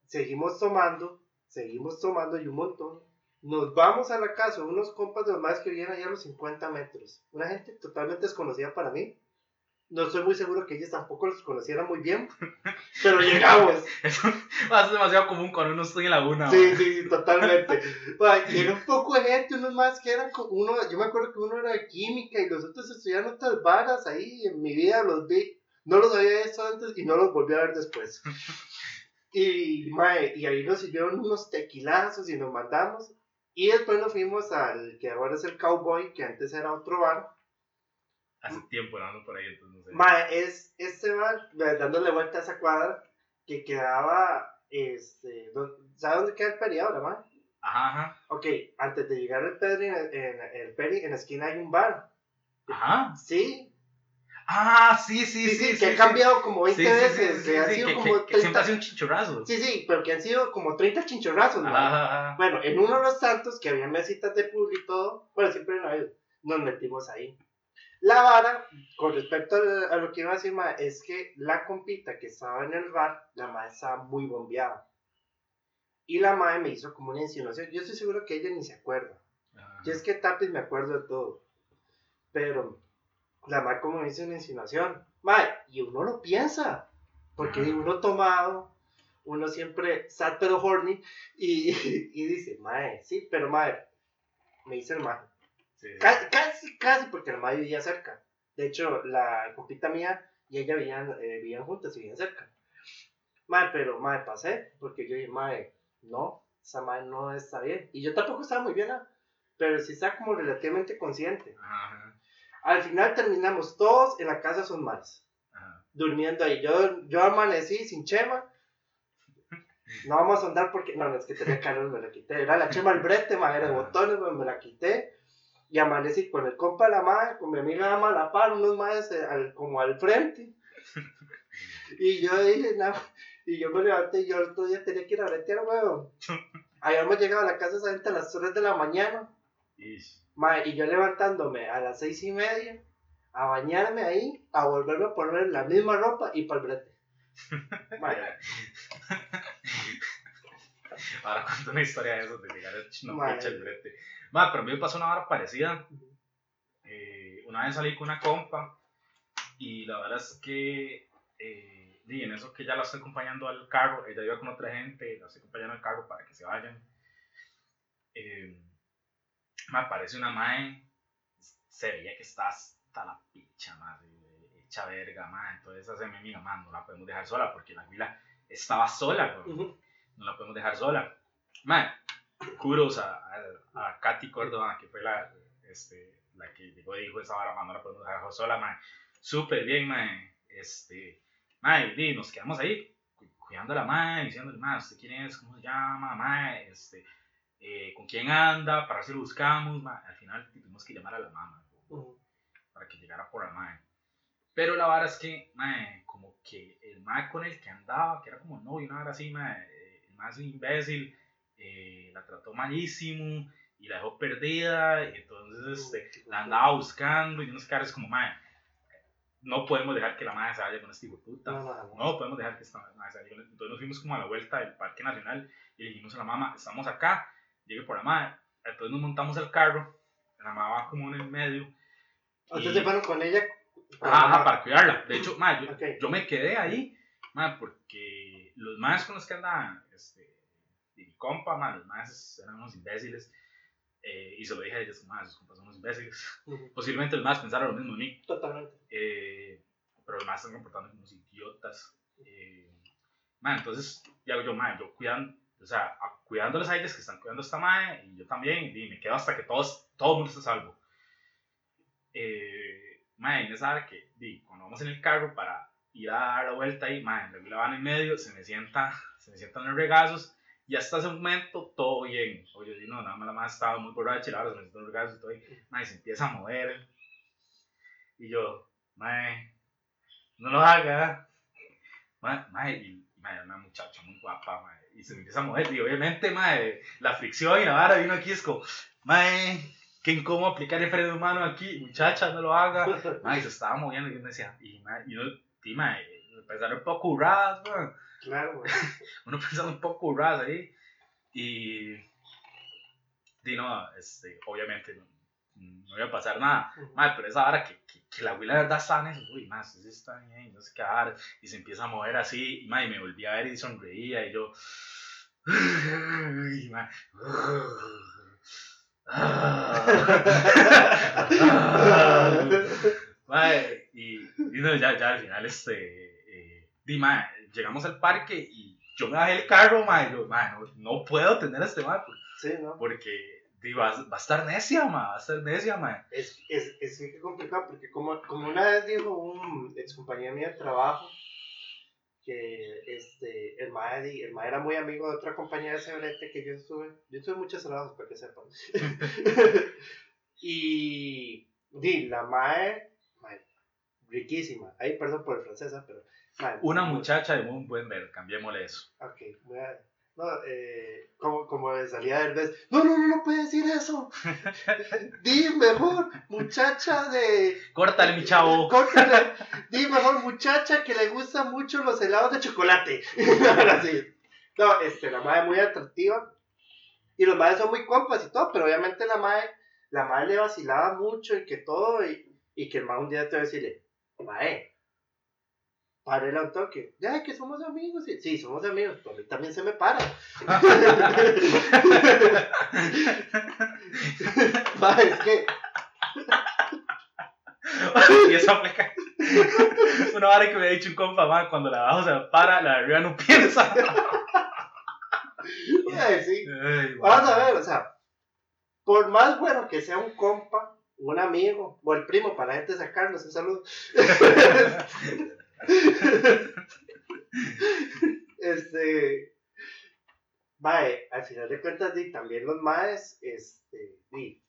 seguimos tomando, seguimos tomando y un montón. Nos vamos a la casa, unos compas de los más que vivían allá a los 50 metros. Una gente totalmente desconocida para mí. No estoy muy seguro que ellos tampoco los conocieran muy bien, pero llegamos. Eso es demasiado común cuando uno está en la laguna. Sí, ma. sí, sí, totalmente. Y era un poco de gente, unos más que eran, uno, yo me acuerdo que uno era de química y los otros estudiaban otras varas ahí, en mi vida los vi, no los había visto antes y no los volví a ver después. Y, mae, y ahí nos sirvieron unos tequilazos y nos mandamos. Y después nos fuimos al que ahora es el Cowboy, que antes era otro bar. Hace tiempo no ando por ahí, entonces no sé. Mae, es este bar, eh, dándole vuelta a esa cuadra, que quedaba, este, ¿sabe dónde queda el Peri ahora, mae? Ajá, ajá. Ok, antes de llegar al Peri, en, en- el Peri, en la esquina hay un bar. Ajá. Sí, Ah, sí, sí, sí, sí. sí, que ha cambiado como 20 Sí, sí, sí, veces, sí, que han sí, sido que- como que- que siempre 30. hace un chinchorrazo. Sí, sí, pero que han sido como 30 chinchorrazos, mae. Ajá. Bueno, en uno de los tantos que había mesitas de público y todo, bueno, siempre no nos metimos ahí. La vara, con respecto a, lo que iba a decir, ma, es que la compita que estaba en el bar, la madre estaba muy bombeada. Y la madre me hizo como una insinuación. Yo estoy seguro que ella ni se acuerda. Ajá. Y es que Tapis me acuerdo de todo. Pero la madre como me hizo una insinuación. Madre, y uno lo piensa. Porque Ajá. uno tomado, uno siempre sad pero horny. Y, y dice, madre, sí, pero madre, me dice el madre. Sí. Casi, casi, casi, porque la madre vivía cerca. De hecho, la compita mía y ella vivían, eh, vivían juntas y vivían cerca. Madre, pero madre, pasé, porque yo dije, madre, no, esa madre no está bien. Y yo tampoco estaba muy bien, pero sí está como relativamente consciente. Ajá, Al final terminamos todos en la casa de sus madres, ajá. durmiendo ahí. Yo, yo amanecí sin chema. No vamos a andar porque. No, no, es que tenía calor, me la quité. Era la chema al brete, madre, de botones, me la quité. Y amanecí con el compa de la madre, con mi amiga la madre a la par, unos madres eh, al- como al frente. Y yo dije, no. Y yo me levanté y yo el otro día tenía que ir a bretear, weón. Habíamos llegado a la casa esa gente a las 3 de la mañana. Y yo levantándome a las seis y media, a bañarme ahí, a volverme a poner la misma ropa y para el brete. Ahora cuento una historia de eso, de llegar a no Madre. fecha el brete. Ma, pero a mí me pasó una hora parecida. Eh, una vez salí con una compa y la verdad es que eh, di, en eso que ya la estoy acompañando al carro, ella iba con otra gente, la estoy acompañando al carro para que se vayan. Eh, me aparece una mae, se veía que está hasta la picha, madre, hecha verga, mae. Entonces hace mi amiga, man, no la podemos dejar sola porque la huila estaba sola, weón ujú, no la podemos dejar sola. Man, kudos a, a, a Katy Córdoba, que fue la, este, la que llegó y dijo esa vara, no la podemos dejar sola, man. Súper bien, man. Este, man, y nos quedamos ahí, cu- cuidando a la man, diciéndole, man, ¿usted quién es? ¿Cómo se llama? Man, este, eh, ¿con quién anda? ¿Para si lo buscamos? Man. Al final tuvimos que llamar a la mamá ujú. para que llegara por la mae. Pero la vara es que, mae, como que el mae con el que andaba, que era como novio, una vara así, mae, eh, el mae es un imbécil, eh, la trató malísimo y la dejó perdida, y entonces este, la andaba buscando y unos caras como, mae, no podemos dejar que la mae se vaya con este hijo puta. No, no, no. No podemos dejar que esta mae se vaya Entonces nos fuimos como a la vuelta del Parque Nacional y le dijimos a la mamá, estamos acá, llegue por la mae. Entonces nos montamos al carro, la mamá va como en el medio Ustedes Y- se fueron con ella. con Ajá, ajá, mamá. para cuidarla. De hecho, ma, yo, Ok. yo me quedé ahí, ma, porque los más con los que andaban, y mi compa, ma, los más eran unos imbéciles. eh, y se lo dije a ellos, ma, sus compas son unos imbéciles. Posiblemente los más pensaron lo mismo de mí, Totalmente. eh, pero los más están comportando como unos idiotas. Eh, ma, entonces, ya yo, ma, yo cuidando, o sea, a- cuidándoles a ellos que están cuidando a esta madre, y yo también, y me quedo hasta que todos, todo el mundo esté salvo eh, en esa hora que, di, cuando vamos en el carro para ir a dar la vuelta ahí, la la van en medio, se me sienta, se me sientan los regazos, y hasta ese momento todo bien. Oye, di, no, nada más la más estaba muy borracha, y la hora se me sientan los regazos y todo, mae, se empieza a mover, y yo, mae, no lo haga, mae, mae, y, mae, una muchacha muy guapa, mae, y se me empieza a mover, y obviamente, mae, la fricción y la vara vino aquí, es como, mae, qué incómodo aplicar el freno de mano aquí, muchacha, no lo haga. Mae, se estaba moviendo y yo me decía, y, mae, y uno, y, mae, pensaron un poco hurras, man. Claro, güey. Uno pensando un poco hurras ahí. Y. Y no, este, obviamente no, no iba a pasar nada. Mae, pero esa hora que, que, que la verdad estaba en eso, uy, más, sí está bien, no sé qué y se empieza a mover así, y mae, me volví a ver y sonreía, y yo, y mae, mae, y, y no, ya, ya al final, este, eh, di, mae, llegamos al parque y yo me bajé el carro, mae, yo, mae, no, no puedo tener a este mae, Sí, ¿no? porque di, va, va a estar necia, mae, va a estar necia, mae. Es, es, es que complicado porque como, como una vez dijo un ex compañero mío de trabajo que este, el mae, el mae era muy amigo de otra compañía de Cebrete que yo estuve, yo estuve en muchos trabajos para que sepan. y di, la mae, mae, riquísima, ay perdón por el francés, ¿ah? pero Una muchacha de muy buen ver, cambiémosle eso. Ok, a- No, eh, como, como de salida del vez. No, no, no, no puedes decir eso. Di mejor, muchacha de. Córtale, mi chavo. Córtale. Di mejor, muchacha que le gustan mucho los helados de chocolate. Ahora sí. No, este, la madre muy atractiva. Y los madres son muy compas y todo, pero obviamente la madre, la madre le vacilaba mucho y que todo. Y, y que el madre un día te va a decirle, madre, párela un toque. Ya, que somos amigos. Sí, somos amigos, pero a mí también se me para. Madre, es que. y eso aplica. Una vara que me ha dicho un compa, man, cuando la abajo se para, la de arriba no piensa. Madre, sí. Ay, Vamos a ver, o sea, por más bueno que sea un compa, un amigo o el primo para la gente sacarnos un saludo. este, mae, al final de cuentas, di, también los maes, este, di,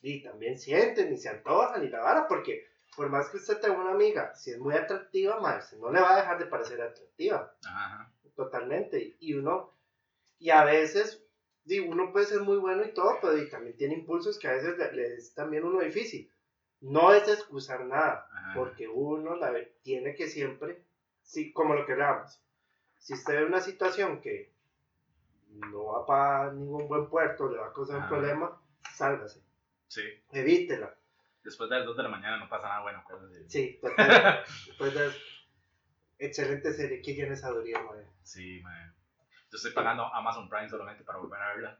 di, también sienten y se antojan y la vara, porque por más que usted tenga una amiga, si es muy atractiva, mae, no le va a dejar de parecer atractiva Ajá. totalmente. Y uno, y a veces, digo, uno puede ser muy bueno y todo, pero y también tiene impulsos que a veces le, le es también uno difícil. No es excusar nada, Ajá. porque uno la ve- tiene que siempre, sí, como lo que hablamos, si usted ve una situación que no va para ningún buen puerto, le va a causar un problema, sálgase, Sí. evítela. Después de las 2 de la mañana no pasa nada bueno. acuérdense. Sí, total. Después de excelente serie, qué llena esa duría, madre. Sí, man. Yo estoy pagando Amazon Prime solamente para volver a verla.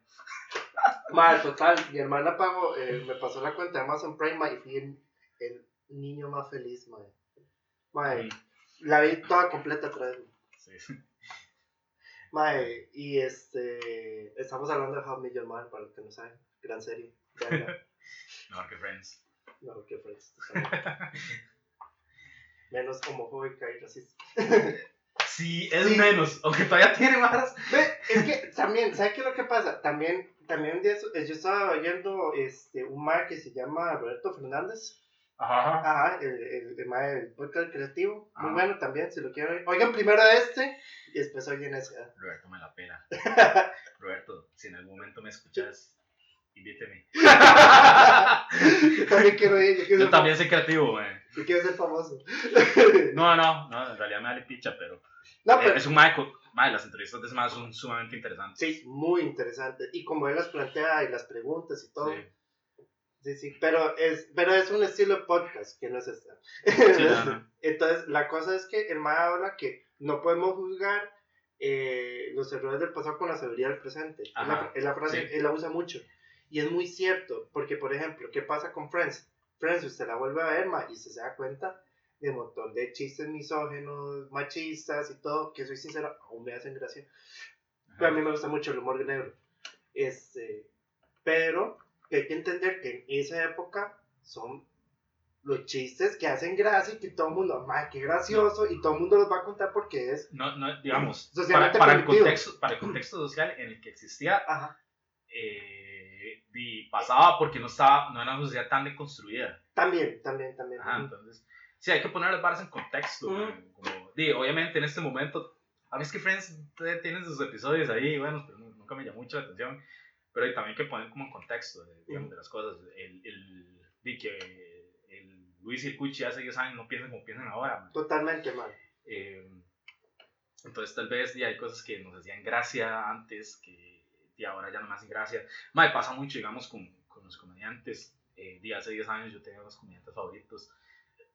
Madre, total, mi hermana pagó, eh, me pasó la cuenta de Amazon Prime ma, y fui el, el niño más feliz, madre. Madre, la vi toda completa otra vez. Sí. Madre, y este, estamos hablando de How Your Mother, para los que no saben, gran serie. Mejor que Friends. no, qué Friends. Menos homofóbica y racista. Sí, es Sí. menos. Aunque todavía tiene más. Ve, es que también, ¿sabes qué es lo que pasa? También, también de eso, eh, yo estaba oyendo este, un mar que se llama Roberto Fernández. Ajá. Ajá, el, el, el, del podcast creativo. Muy Ah. bueno también, si lo quieren oír. Oigan primero este y después oigan ese. Roberto me la pela. Roberto, si en algún momento me escuchas, invíteme. también quiero ir, yo quiero, Yo también soy creativo, man. yo quiero ser famoso. No, no, no, en realidad me vale picha, pero. No, eh, pero es un mae, mae, las entrevistas de ese mae son sumamente interesantes. sí, muy interesante. Y como él las plantea y las preguntas y todo. Sí. Sí, sí, pero es, pero es un estilo de podcast que no es esta. Sí, no, no. Entonces, la cosa es que el MAE habla que no podemos juzgar eh, los errores del pasado con la sabiduría del presente. Es la, es la frase, sí. él la usa mucho. Y es muy cierto, porque, por ejemplo, ¿qué pasa con Friends? Friends, usted la vuelve a ver, ma, y usted se da cuenta de un montón de chistes misógenos, machistas y todo, que soy sincero, aún me hacen gracia. Pero a mí me gusta mucho el humor negro. Este, pero que hay que entender que en esa época son los chistes que hacen gracia y que todo el mundo, ¡ay, qué gracioso! Y todo el mundo los va a contar porque es. No, no, digamos, para, para el contexto, para el contexto social en el que existía, Ajá, eh, di- pasaba porque no, estaba, no era una sociedad tan deconstruida. también, también, también. Ajá, entonces, sí, hay que poner las barras en contexto. Ujú. man, como, di, obviamente, en este momento, a mí es que Friends tiene sus episodios ahí, bueno, pero nu- nunca me llamó mucho la atención. pero hay también que poner como en contexto de, digamos, de las cosas. El, el, vi que el Luis y el Cuchi hace 10 años no piensan como piensan ahora. man. Totalmente, man. Eh, entonces tal vez ya hay cosas que nos hacían gracia antes que y ahora ya no me hacen gracia. Me pasa mucho, digamos, con, con los comediantes. Eh, de hace 10 años yo tenía unos comediantes favoritos.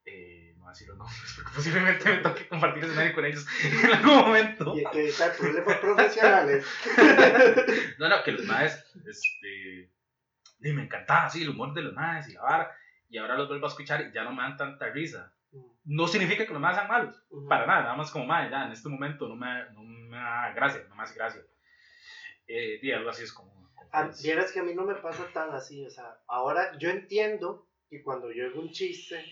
Eh, no voy a decir los nombres porque posiblemente me toque compartir escenario con ellos en algún momento. Y evitar problemas profesionales. No, no, que los maes, este, y me encantaba, sí, el humor de los maes y la vara, y ahora los vuelvo a escuchar y ya no me dan tanta risa. No significa que los maes sean malos, Ujú. para nada, nada más como maes, ya en este momento no me, no me da gracia, no me hace gracia. Eh, y algo así es como... como Ah, Friends. Vieras que a mí no me pasa tan así, o sea, ahora yo entiendo que cuando yo hago un chiste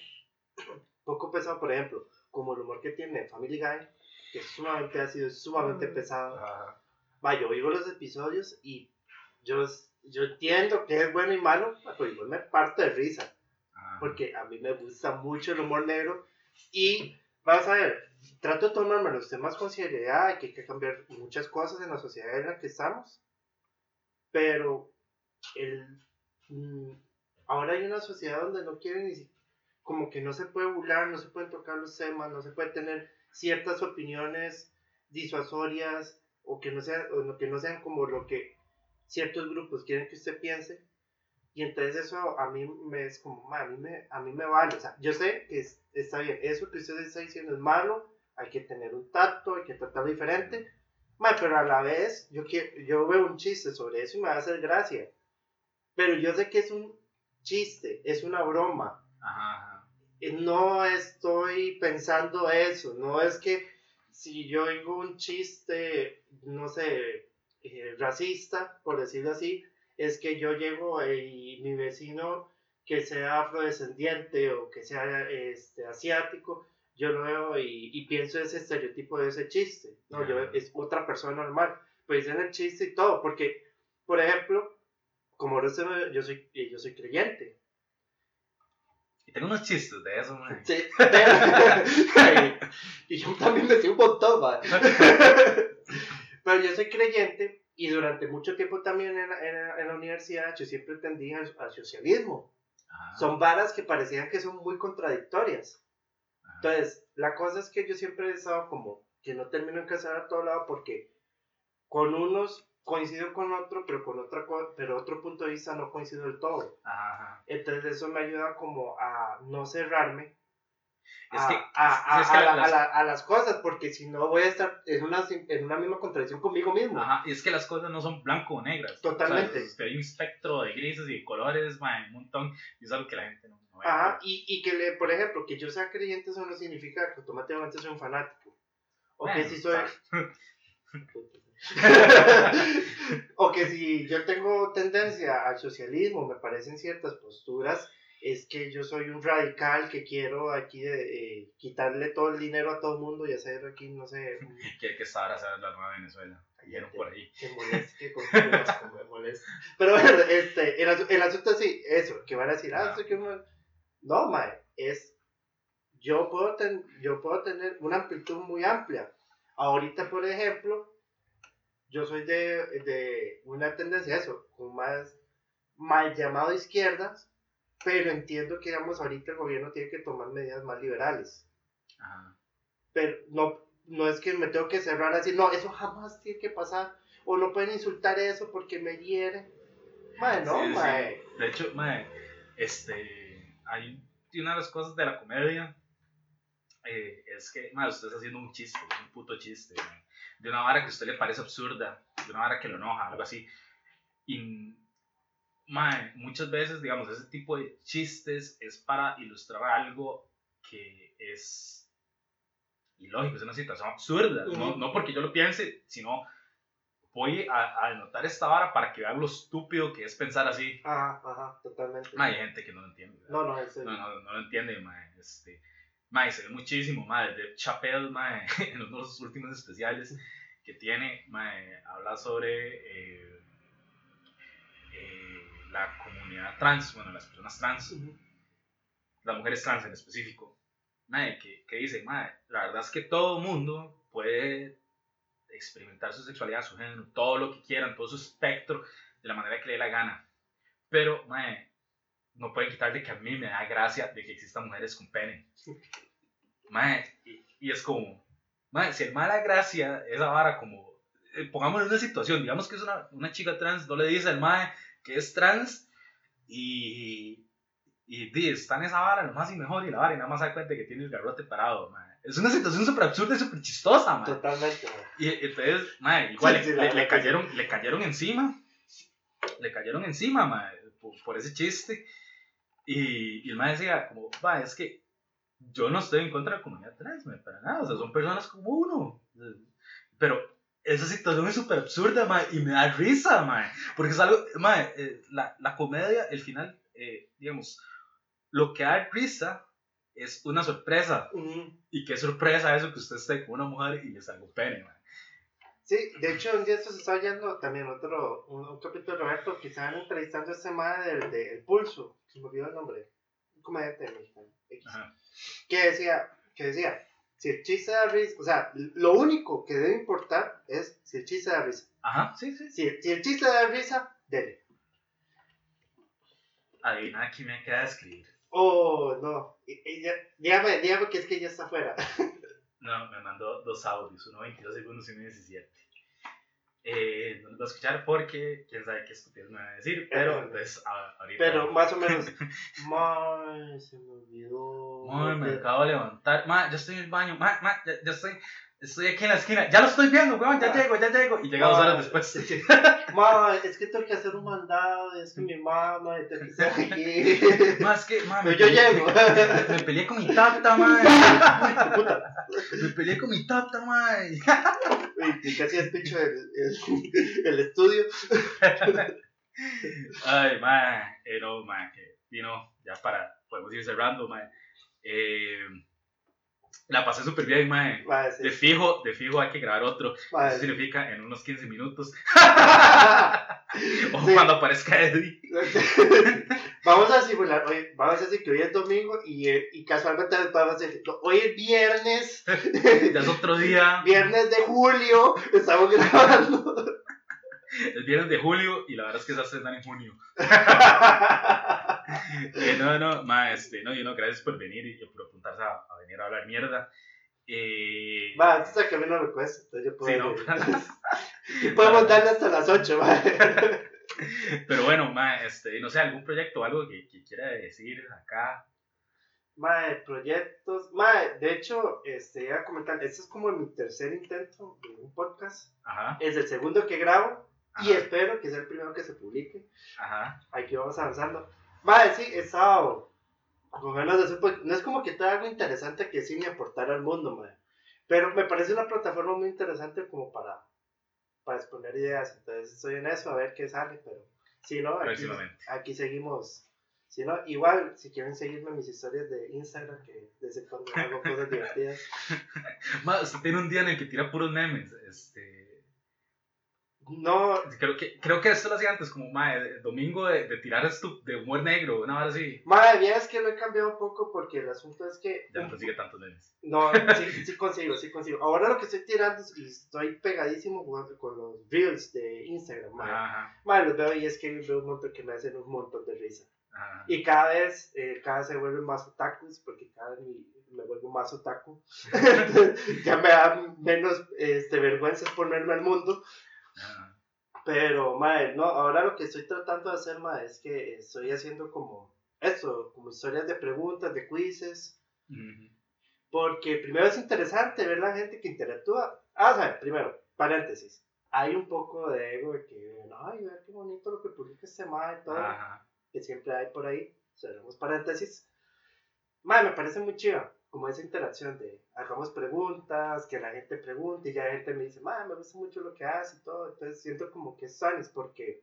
poco pesado, por ejemplo, como el humor que tiene Family Guy, que es sumamente ácido, es sumamente pesado, Ajá. va, yo oigo los episodios y yo, yo entiendo que es bueno y malo, pero igual me parto de risa, Ajá. porque a mí me gusta mucho el humor negro y, vas a ver, trato de tomarme los temas con seriedad, que hay que cambiar muchas cosas en la sociedad en la que estamos, pero el, mm, ahora hay una sociedad donde no quieren ni si- como que no se puede burlar, no se pueden tocar los temas, no se puede tener ciertas opiniones disuasorias o que no sean, o que no sean como lo que ciertos grupos quieren que usted piense. Y entonces eso a mí me es como, "Ma, a mí me, a mí me vale. O sea, yo sé que es- está bien, eso que usted está diciendo es malo, hay que tener un tacto, hay que tratarlo diferente. Ma, pero a la vez, yo, quiero, yo veo un chiste sobre eso y me va a hacer gracia. Pero yo sé que es un chiste, es una broma. Ajá, No estoy pensando eso, no es que si yo oigo un chiste, no sé, eh, racista, por decirlo así, es que yo llego y mi vecino que sea afrodescendiente o que sea este, asiático, yo lo veo y, y pienso ese estereotipo de ese chiste, no, yo, es otra persona normal, pues en el chiste y todo, porque, por ejemplo, como yo soy, eh, yo soy creyente, tengo unos chistes de eso, man. Sí, y yo también me sé un montón, va. Pero yo soy creyente y durante mucho tiempo también en la, en la- en la universidad yo siempre tendí al, al socialismo. Son varas que parecían que son muy contradictorias. Entonces, la cosa es que yo siempre he estado como que no termino en casar a todo lado porque con unos coincido con otro, pero con otra pero otro punto de vista no coincido del todo. Ajá. Entonces eso me ayuda como a no cerrarme Es a, que, a- a- es que a la- las- a la- a las cosas, porque si no voy a estar en una, en una misma contradicción conmigo mismo. Ajá, y es que las cosas no son blanco o negras. Totalmente. O sea, hay un espectro de grises y de colores, man, un montón. Y es algo que la gente no, no ve. Ajá, y, y que, le, por ejemplo, que yo sea creyente, eso no significa que automáticamente soy un fanático. O que si soy... o que si yo tengo tendencia al socialismo, me parecen ciertas posturas, es que yo soy un radical que quiero aquí eh, quitarle todo el dinero a todo el mundo y hacer aquí, no sé, Quiere que ahora sea la nueva Venezuela. Cayeron por ahí. que moleste, que me moleste. Pero bueno, este, el, asu- el asunto es sí, eso, que van a decir, ah, Ah. eso que uno... No, mae, es, yo puedo, ten- yo puedo tener una amplitud muy amplia. Ahorita, por ejemplo, yo soy de, de una tendencia a eso, con más mal llamado izquierdas, pero entiendo que, digamos, ahorita el gobierno tiene que tomar medidas más liberales Ajá. pero no, no es que me tengo que cerrar así, no, eso jamás tiene que pasar, o no pueden insultar eso porque me hiere. Mae, no, Sí, sí. mae. De hecho, mae, este, hay una de las cosas de la comedia eh, es que, mae, usted está haciendo un chiste, un puto chiste, mae, de una vara que a usted le parece absurda, de una vara que lo enoja, algo así. Y, mae, muchas veces, digamos, ese tipo de chistes es para ilustrar algo que es ilógico, es una situación absurda, no, Ujú. no porque yo lo piense, sino voy a, anotar esta vara para que vean lo estúpido que es pensar así. Ajá, ajá, totalmente. Hay gente que no lo entiende. ¿verdad? No, no, eso No, no, no lo entiende, mae. Este, mae, se ve muchísimo, mae. De Chappelle, mae, en los dos últimos especiales que tiene, mae, habla sobre eh, eh, la comunidad trans, bueno, las personas trans, Ujú. las mujeres trans en específico. Mae, que, que dice, mae, la verdad es que todo mundo puede experimentar su sexualidad, su género, todo lo que quieran, todo su espectro de la manera que le dé la gana. Pero, mae, no pueden quitarle que a mí me da gracia de que existan mujeres con pene. Mae, y, y es como, mae, si el mala gracia, esa vara como, eh, pongámosle una situación, digamos que es una, una chica trans, no le dice al mae que es trans y, y, di, está en esa vara, lo más y mejor, y la vara, y nada más da cuenta de que tiene el garrote parado, mae. Es una situación súper absurda y súper chistosa, mae. Totalmente, mae. Y entonces, mae, igual Sí, sí, le, le- le cayeron, le cayeron encima. Le cayeron encima, mae, por, por ese chiste. Y, y el mae decía, como, va, es que yo no estoy en contra de la comunidad trans, mae, para nada. O sea, son personas como uno. Pero esa situación es súper absurda, mae, y me da risa, mae. Porque es algo, mae, eh, la, la comedia, el final, eh, digamos, lo que da risa es una sorpresa. Ujú. Y qué sorpresa eso que usted esté con una mujer y le salga un pene, mae. Sí, de hecho, un día esto se está oyendo también otro, un, un capítulo de Roberto que estaban entrevistando a ese madre del de El Pulso, se me olvidó el nombre, un comediante mexicano, X, que decía, que decía, si el chiste da risa, o sea, lo único que debe importar es si el chiste da risa. Ajá, sí, sí. Si, si el chiste da risa, dele. Adivina quién me queda escribir. Oh, no, dígame, dígame que es que ya está afuera. No, me mandó dos audios, uno 22 segundos y uno 17. Eh, no los voy a escuchar porque quién sabe qué estupidez me va a decir, pero entonces a- ahorita. Pero más o menos, May, se me olvidó. Ay, me acabo de levantar. Ma, ya estoy en el baño. Ma, ma, ya, ya estoy. Estoy aquí en la esquina. Ya lo estoy viendo, weón. Ya Ah. llego, ya llego. Y llega dos Ay, horas después. Ma, es que tengo que hacer un mandado, es que mi mamá, y tengo que estar aquí. Ma, es que, ma, me Pero yo llego. Me peleé con mi tata, ma. Puta. Me peleé con mi tata, ma. Y casi despicho el, el, el estudio. Ay, ma, eh, no, ma, que, y no, ya para, podemos ir cerrando, ma. Eh, la pasé súper bien, ma. Ma, sí. De fijo, de fijo hay que grabar otro. Eso sí. significa en unos 15 minutos. O Sí. cuando aparezca Eddie. Vamos a simular, hoy, vamos a decir que hoy es domingo y, y casualmente vamos a decir, hoy es viernes, Ya es otro día. viernes de julio, estamos grabando. El viernes de julio y la verdad es que esas estrenan en junio. Eh, no, no, ma, este, no, yo no, gracias por venir y por apuntarse a, a venir a hablar mierda. Eh, Va, sabes que a mí no me cuesta, entonces yo puedo. sí, no, Podemos darle hasta las 8, va. Pero bueno, ma, este, no sé, algún proyecto o algo que, que quiera decir acá. Mae, proyectos. Mae, de hecho, este, iba a comentar, este es como mi tercer intento de un podcast. Ajá, Es el segundo que grabo y ajá, espero que sea el primero que se publique. ajá, Aquí vamos avanzando. Mae, sí, he estado con ganas de hacer pod- No es como que tenga algo interesante que sí ni aportar al mundo, mae. Pero me parece una plataforma muy interesante como para, para exponer ideas. Entonces estoy en eso, a ver qué sale. Pero si no, aquí, aquí seguimos. Si no, igual, si quieren seguirme en mis historias de Instagram, que desde cuando hago cosas divertidas. Ma, usted tiene un día en el que tira puros memes, este... No, Creo que, creo que esto lo hacía antes, como, ma, el domingo de, de tirar esto de humor negro, una hora así. madre mía, es que lo he cambiado un poco porque el asunto es que. Ya no consigue tantos memes. No, sí, sí consigo, sí consigo. Ahora lo que estoy tirando es- y estoy pegadísimo jugando con los reels de Instagram, madre. Ajá, Madre, los veo y es que veo un montón que me hacen un montón de risa. ajá. Y cada vez, eh, cada vez se vuelven más otakus porque cada vez me vuelvo más otaku. Ya me da menos este, vergüenza exponerme al mundo. Pero, madre, no, ahora lo que estoy tratando de hacer, madre, es que estoy haciendo como eso, como historias de preguntas, de quizzes. Ujú. Porque primero es interesante ver la gente que interactúa. Ah, o sea, primero, paréntesis. Hay un poco de ego de que, ay, ver qué bonito lo que publica este madre y todo. Ajá. Que siempre hay por ahí. Cerramos paréntesis. Madre, me parece muy chiva. Como esa interacción de hagamos preguntas, que la gente pregunte y ya la gente me dice, me gusta mucho lo que hace y todo. Entonces siento como que es sanes porque,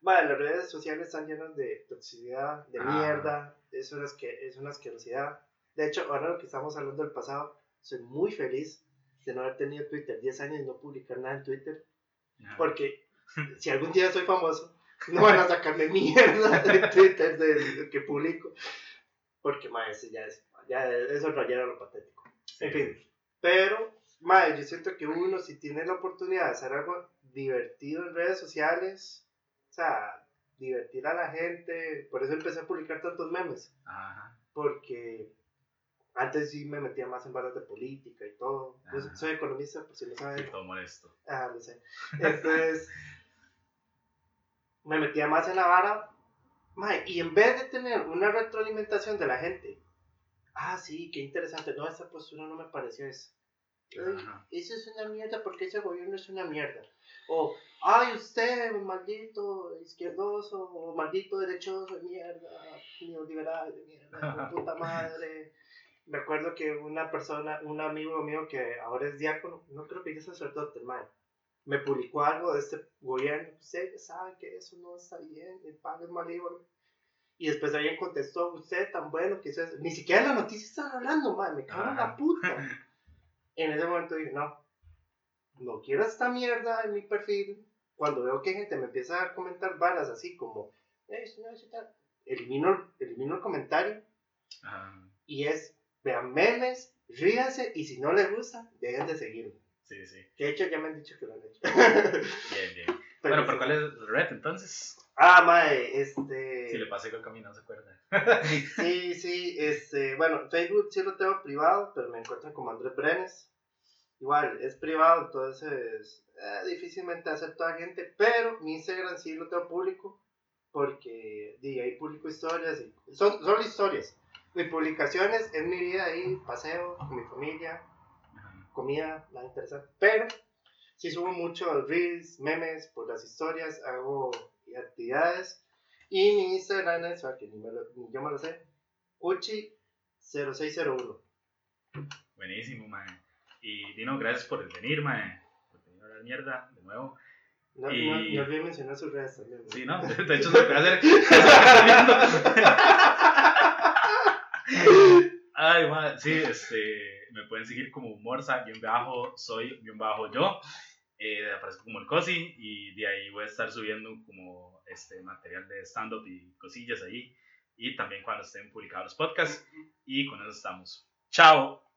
madre, las redes sociales están llenas de toxicidad, de Ajá. mierda. Es una, es una asquerosidad. De hecho, ahora lo que estamos hablando del pasado, soy muy feliz de no haber tenido Twitter 10 años y no publicar nada en Twitter. Porque si algún día soy famoso, no van a sacarme mierda de Twitter de lo que publico. Porque, mae, ese ya es, ya eso rayar a lo patético. Sí, En fin, pero, mae, yo siento que uno, si tiene la oportunidad de hacer algo divertido en redes sociales. O sea, divertir a la gente. Por eso empecé a publicar tantos memes. Ajá. Porque antes sí me metía más en barras de política y todo. Yo Ajá. soy economista, por si no Sí, saben. todo molesto. Ah, no sé. Entonces, me metía más en la vara. mae, y en vez de tener una retroalimentación de la gente, ah, sí, qué interesante, no, esa postura no me pareció Ajá. eso es una mierda porque ese gobierno es una mierda. O, ay, usted, maldito izquierdoso, o maldito derechoso de mierda, neoliberal de mierda, puta madre. Me acuerdo que una persona, un amigo mío que ahora es diácono, no creo que ya sacerdote, mae, me publicó algo de este gobierno. Usted ya sabe que eso no está bien, el pago es malíbero. Y después alguien contestó, usted tan bueno que es... Ni siquiera en la noticia están hablando, mae, me cago en la puta. En ese momento dije, no, no quiero esta mierda en mi perfil. Cuando veo que gente me empieza a comentar varas así como, "Eh, eso no, eso tal", elimino, elimino el comentario Ajá. y es, vean memes, ríanse y si no les gusta, dejen de seguirme. Sí, sí. De hecho ya me han dicho que lo han hecho. Bien, bien. Pero Bueno, ¿pero sí. cuál es el red entonces? Ah, mae, este... Si le pasé con camino, no se acuerda. Sí, sí, este, bueno, Facebook sí lo tengo privado, pero me encuentran como Andrés Brenes. Igual, es privado, entonces eh, difícilmente acepto a gente, pero mi Instagram sí lo tengo público, porque ahí publico historias, y, son solo historias. Mis publicaciones es mi vida ahí, paseo con mi familia, comida, nada interesante, pero sí subo muchos reels, memes por las historias, hago actividades, y mi Instagram es, que ni, me lo- ni yo me lo sé, Uchi0601. Buenísimo, mae. Y Dino, gracias por venir, mae. Por venir a hablar mierda de nuevo. No, Y- no, no olvidé mencionar sus redes también. ¿no? Sí, ¿no? De hecho, se a hacer. Ay, mae, sí, este, me pueden seguir como Morsa, bien bajo, soy, bien bajo yo. Eh, aparezco como el Cosi y de ahí voy a estar subiendo como este material de stand-up y cosillas ahí. Y también cuando estén publicados los podcasts. Y con eso estamos. Chao.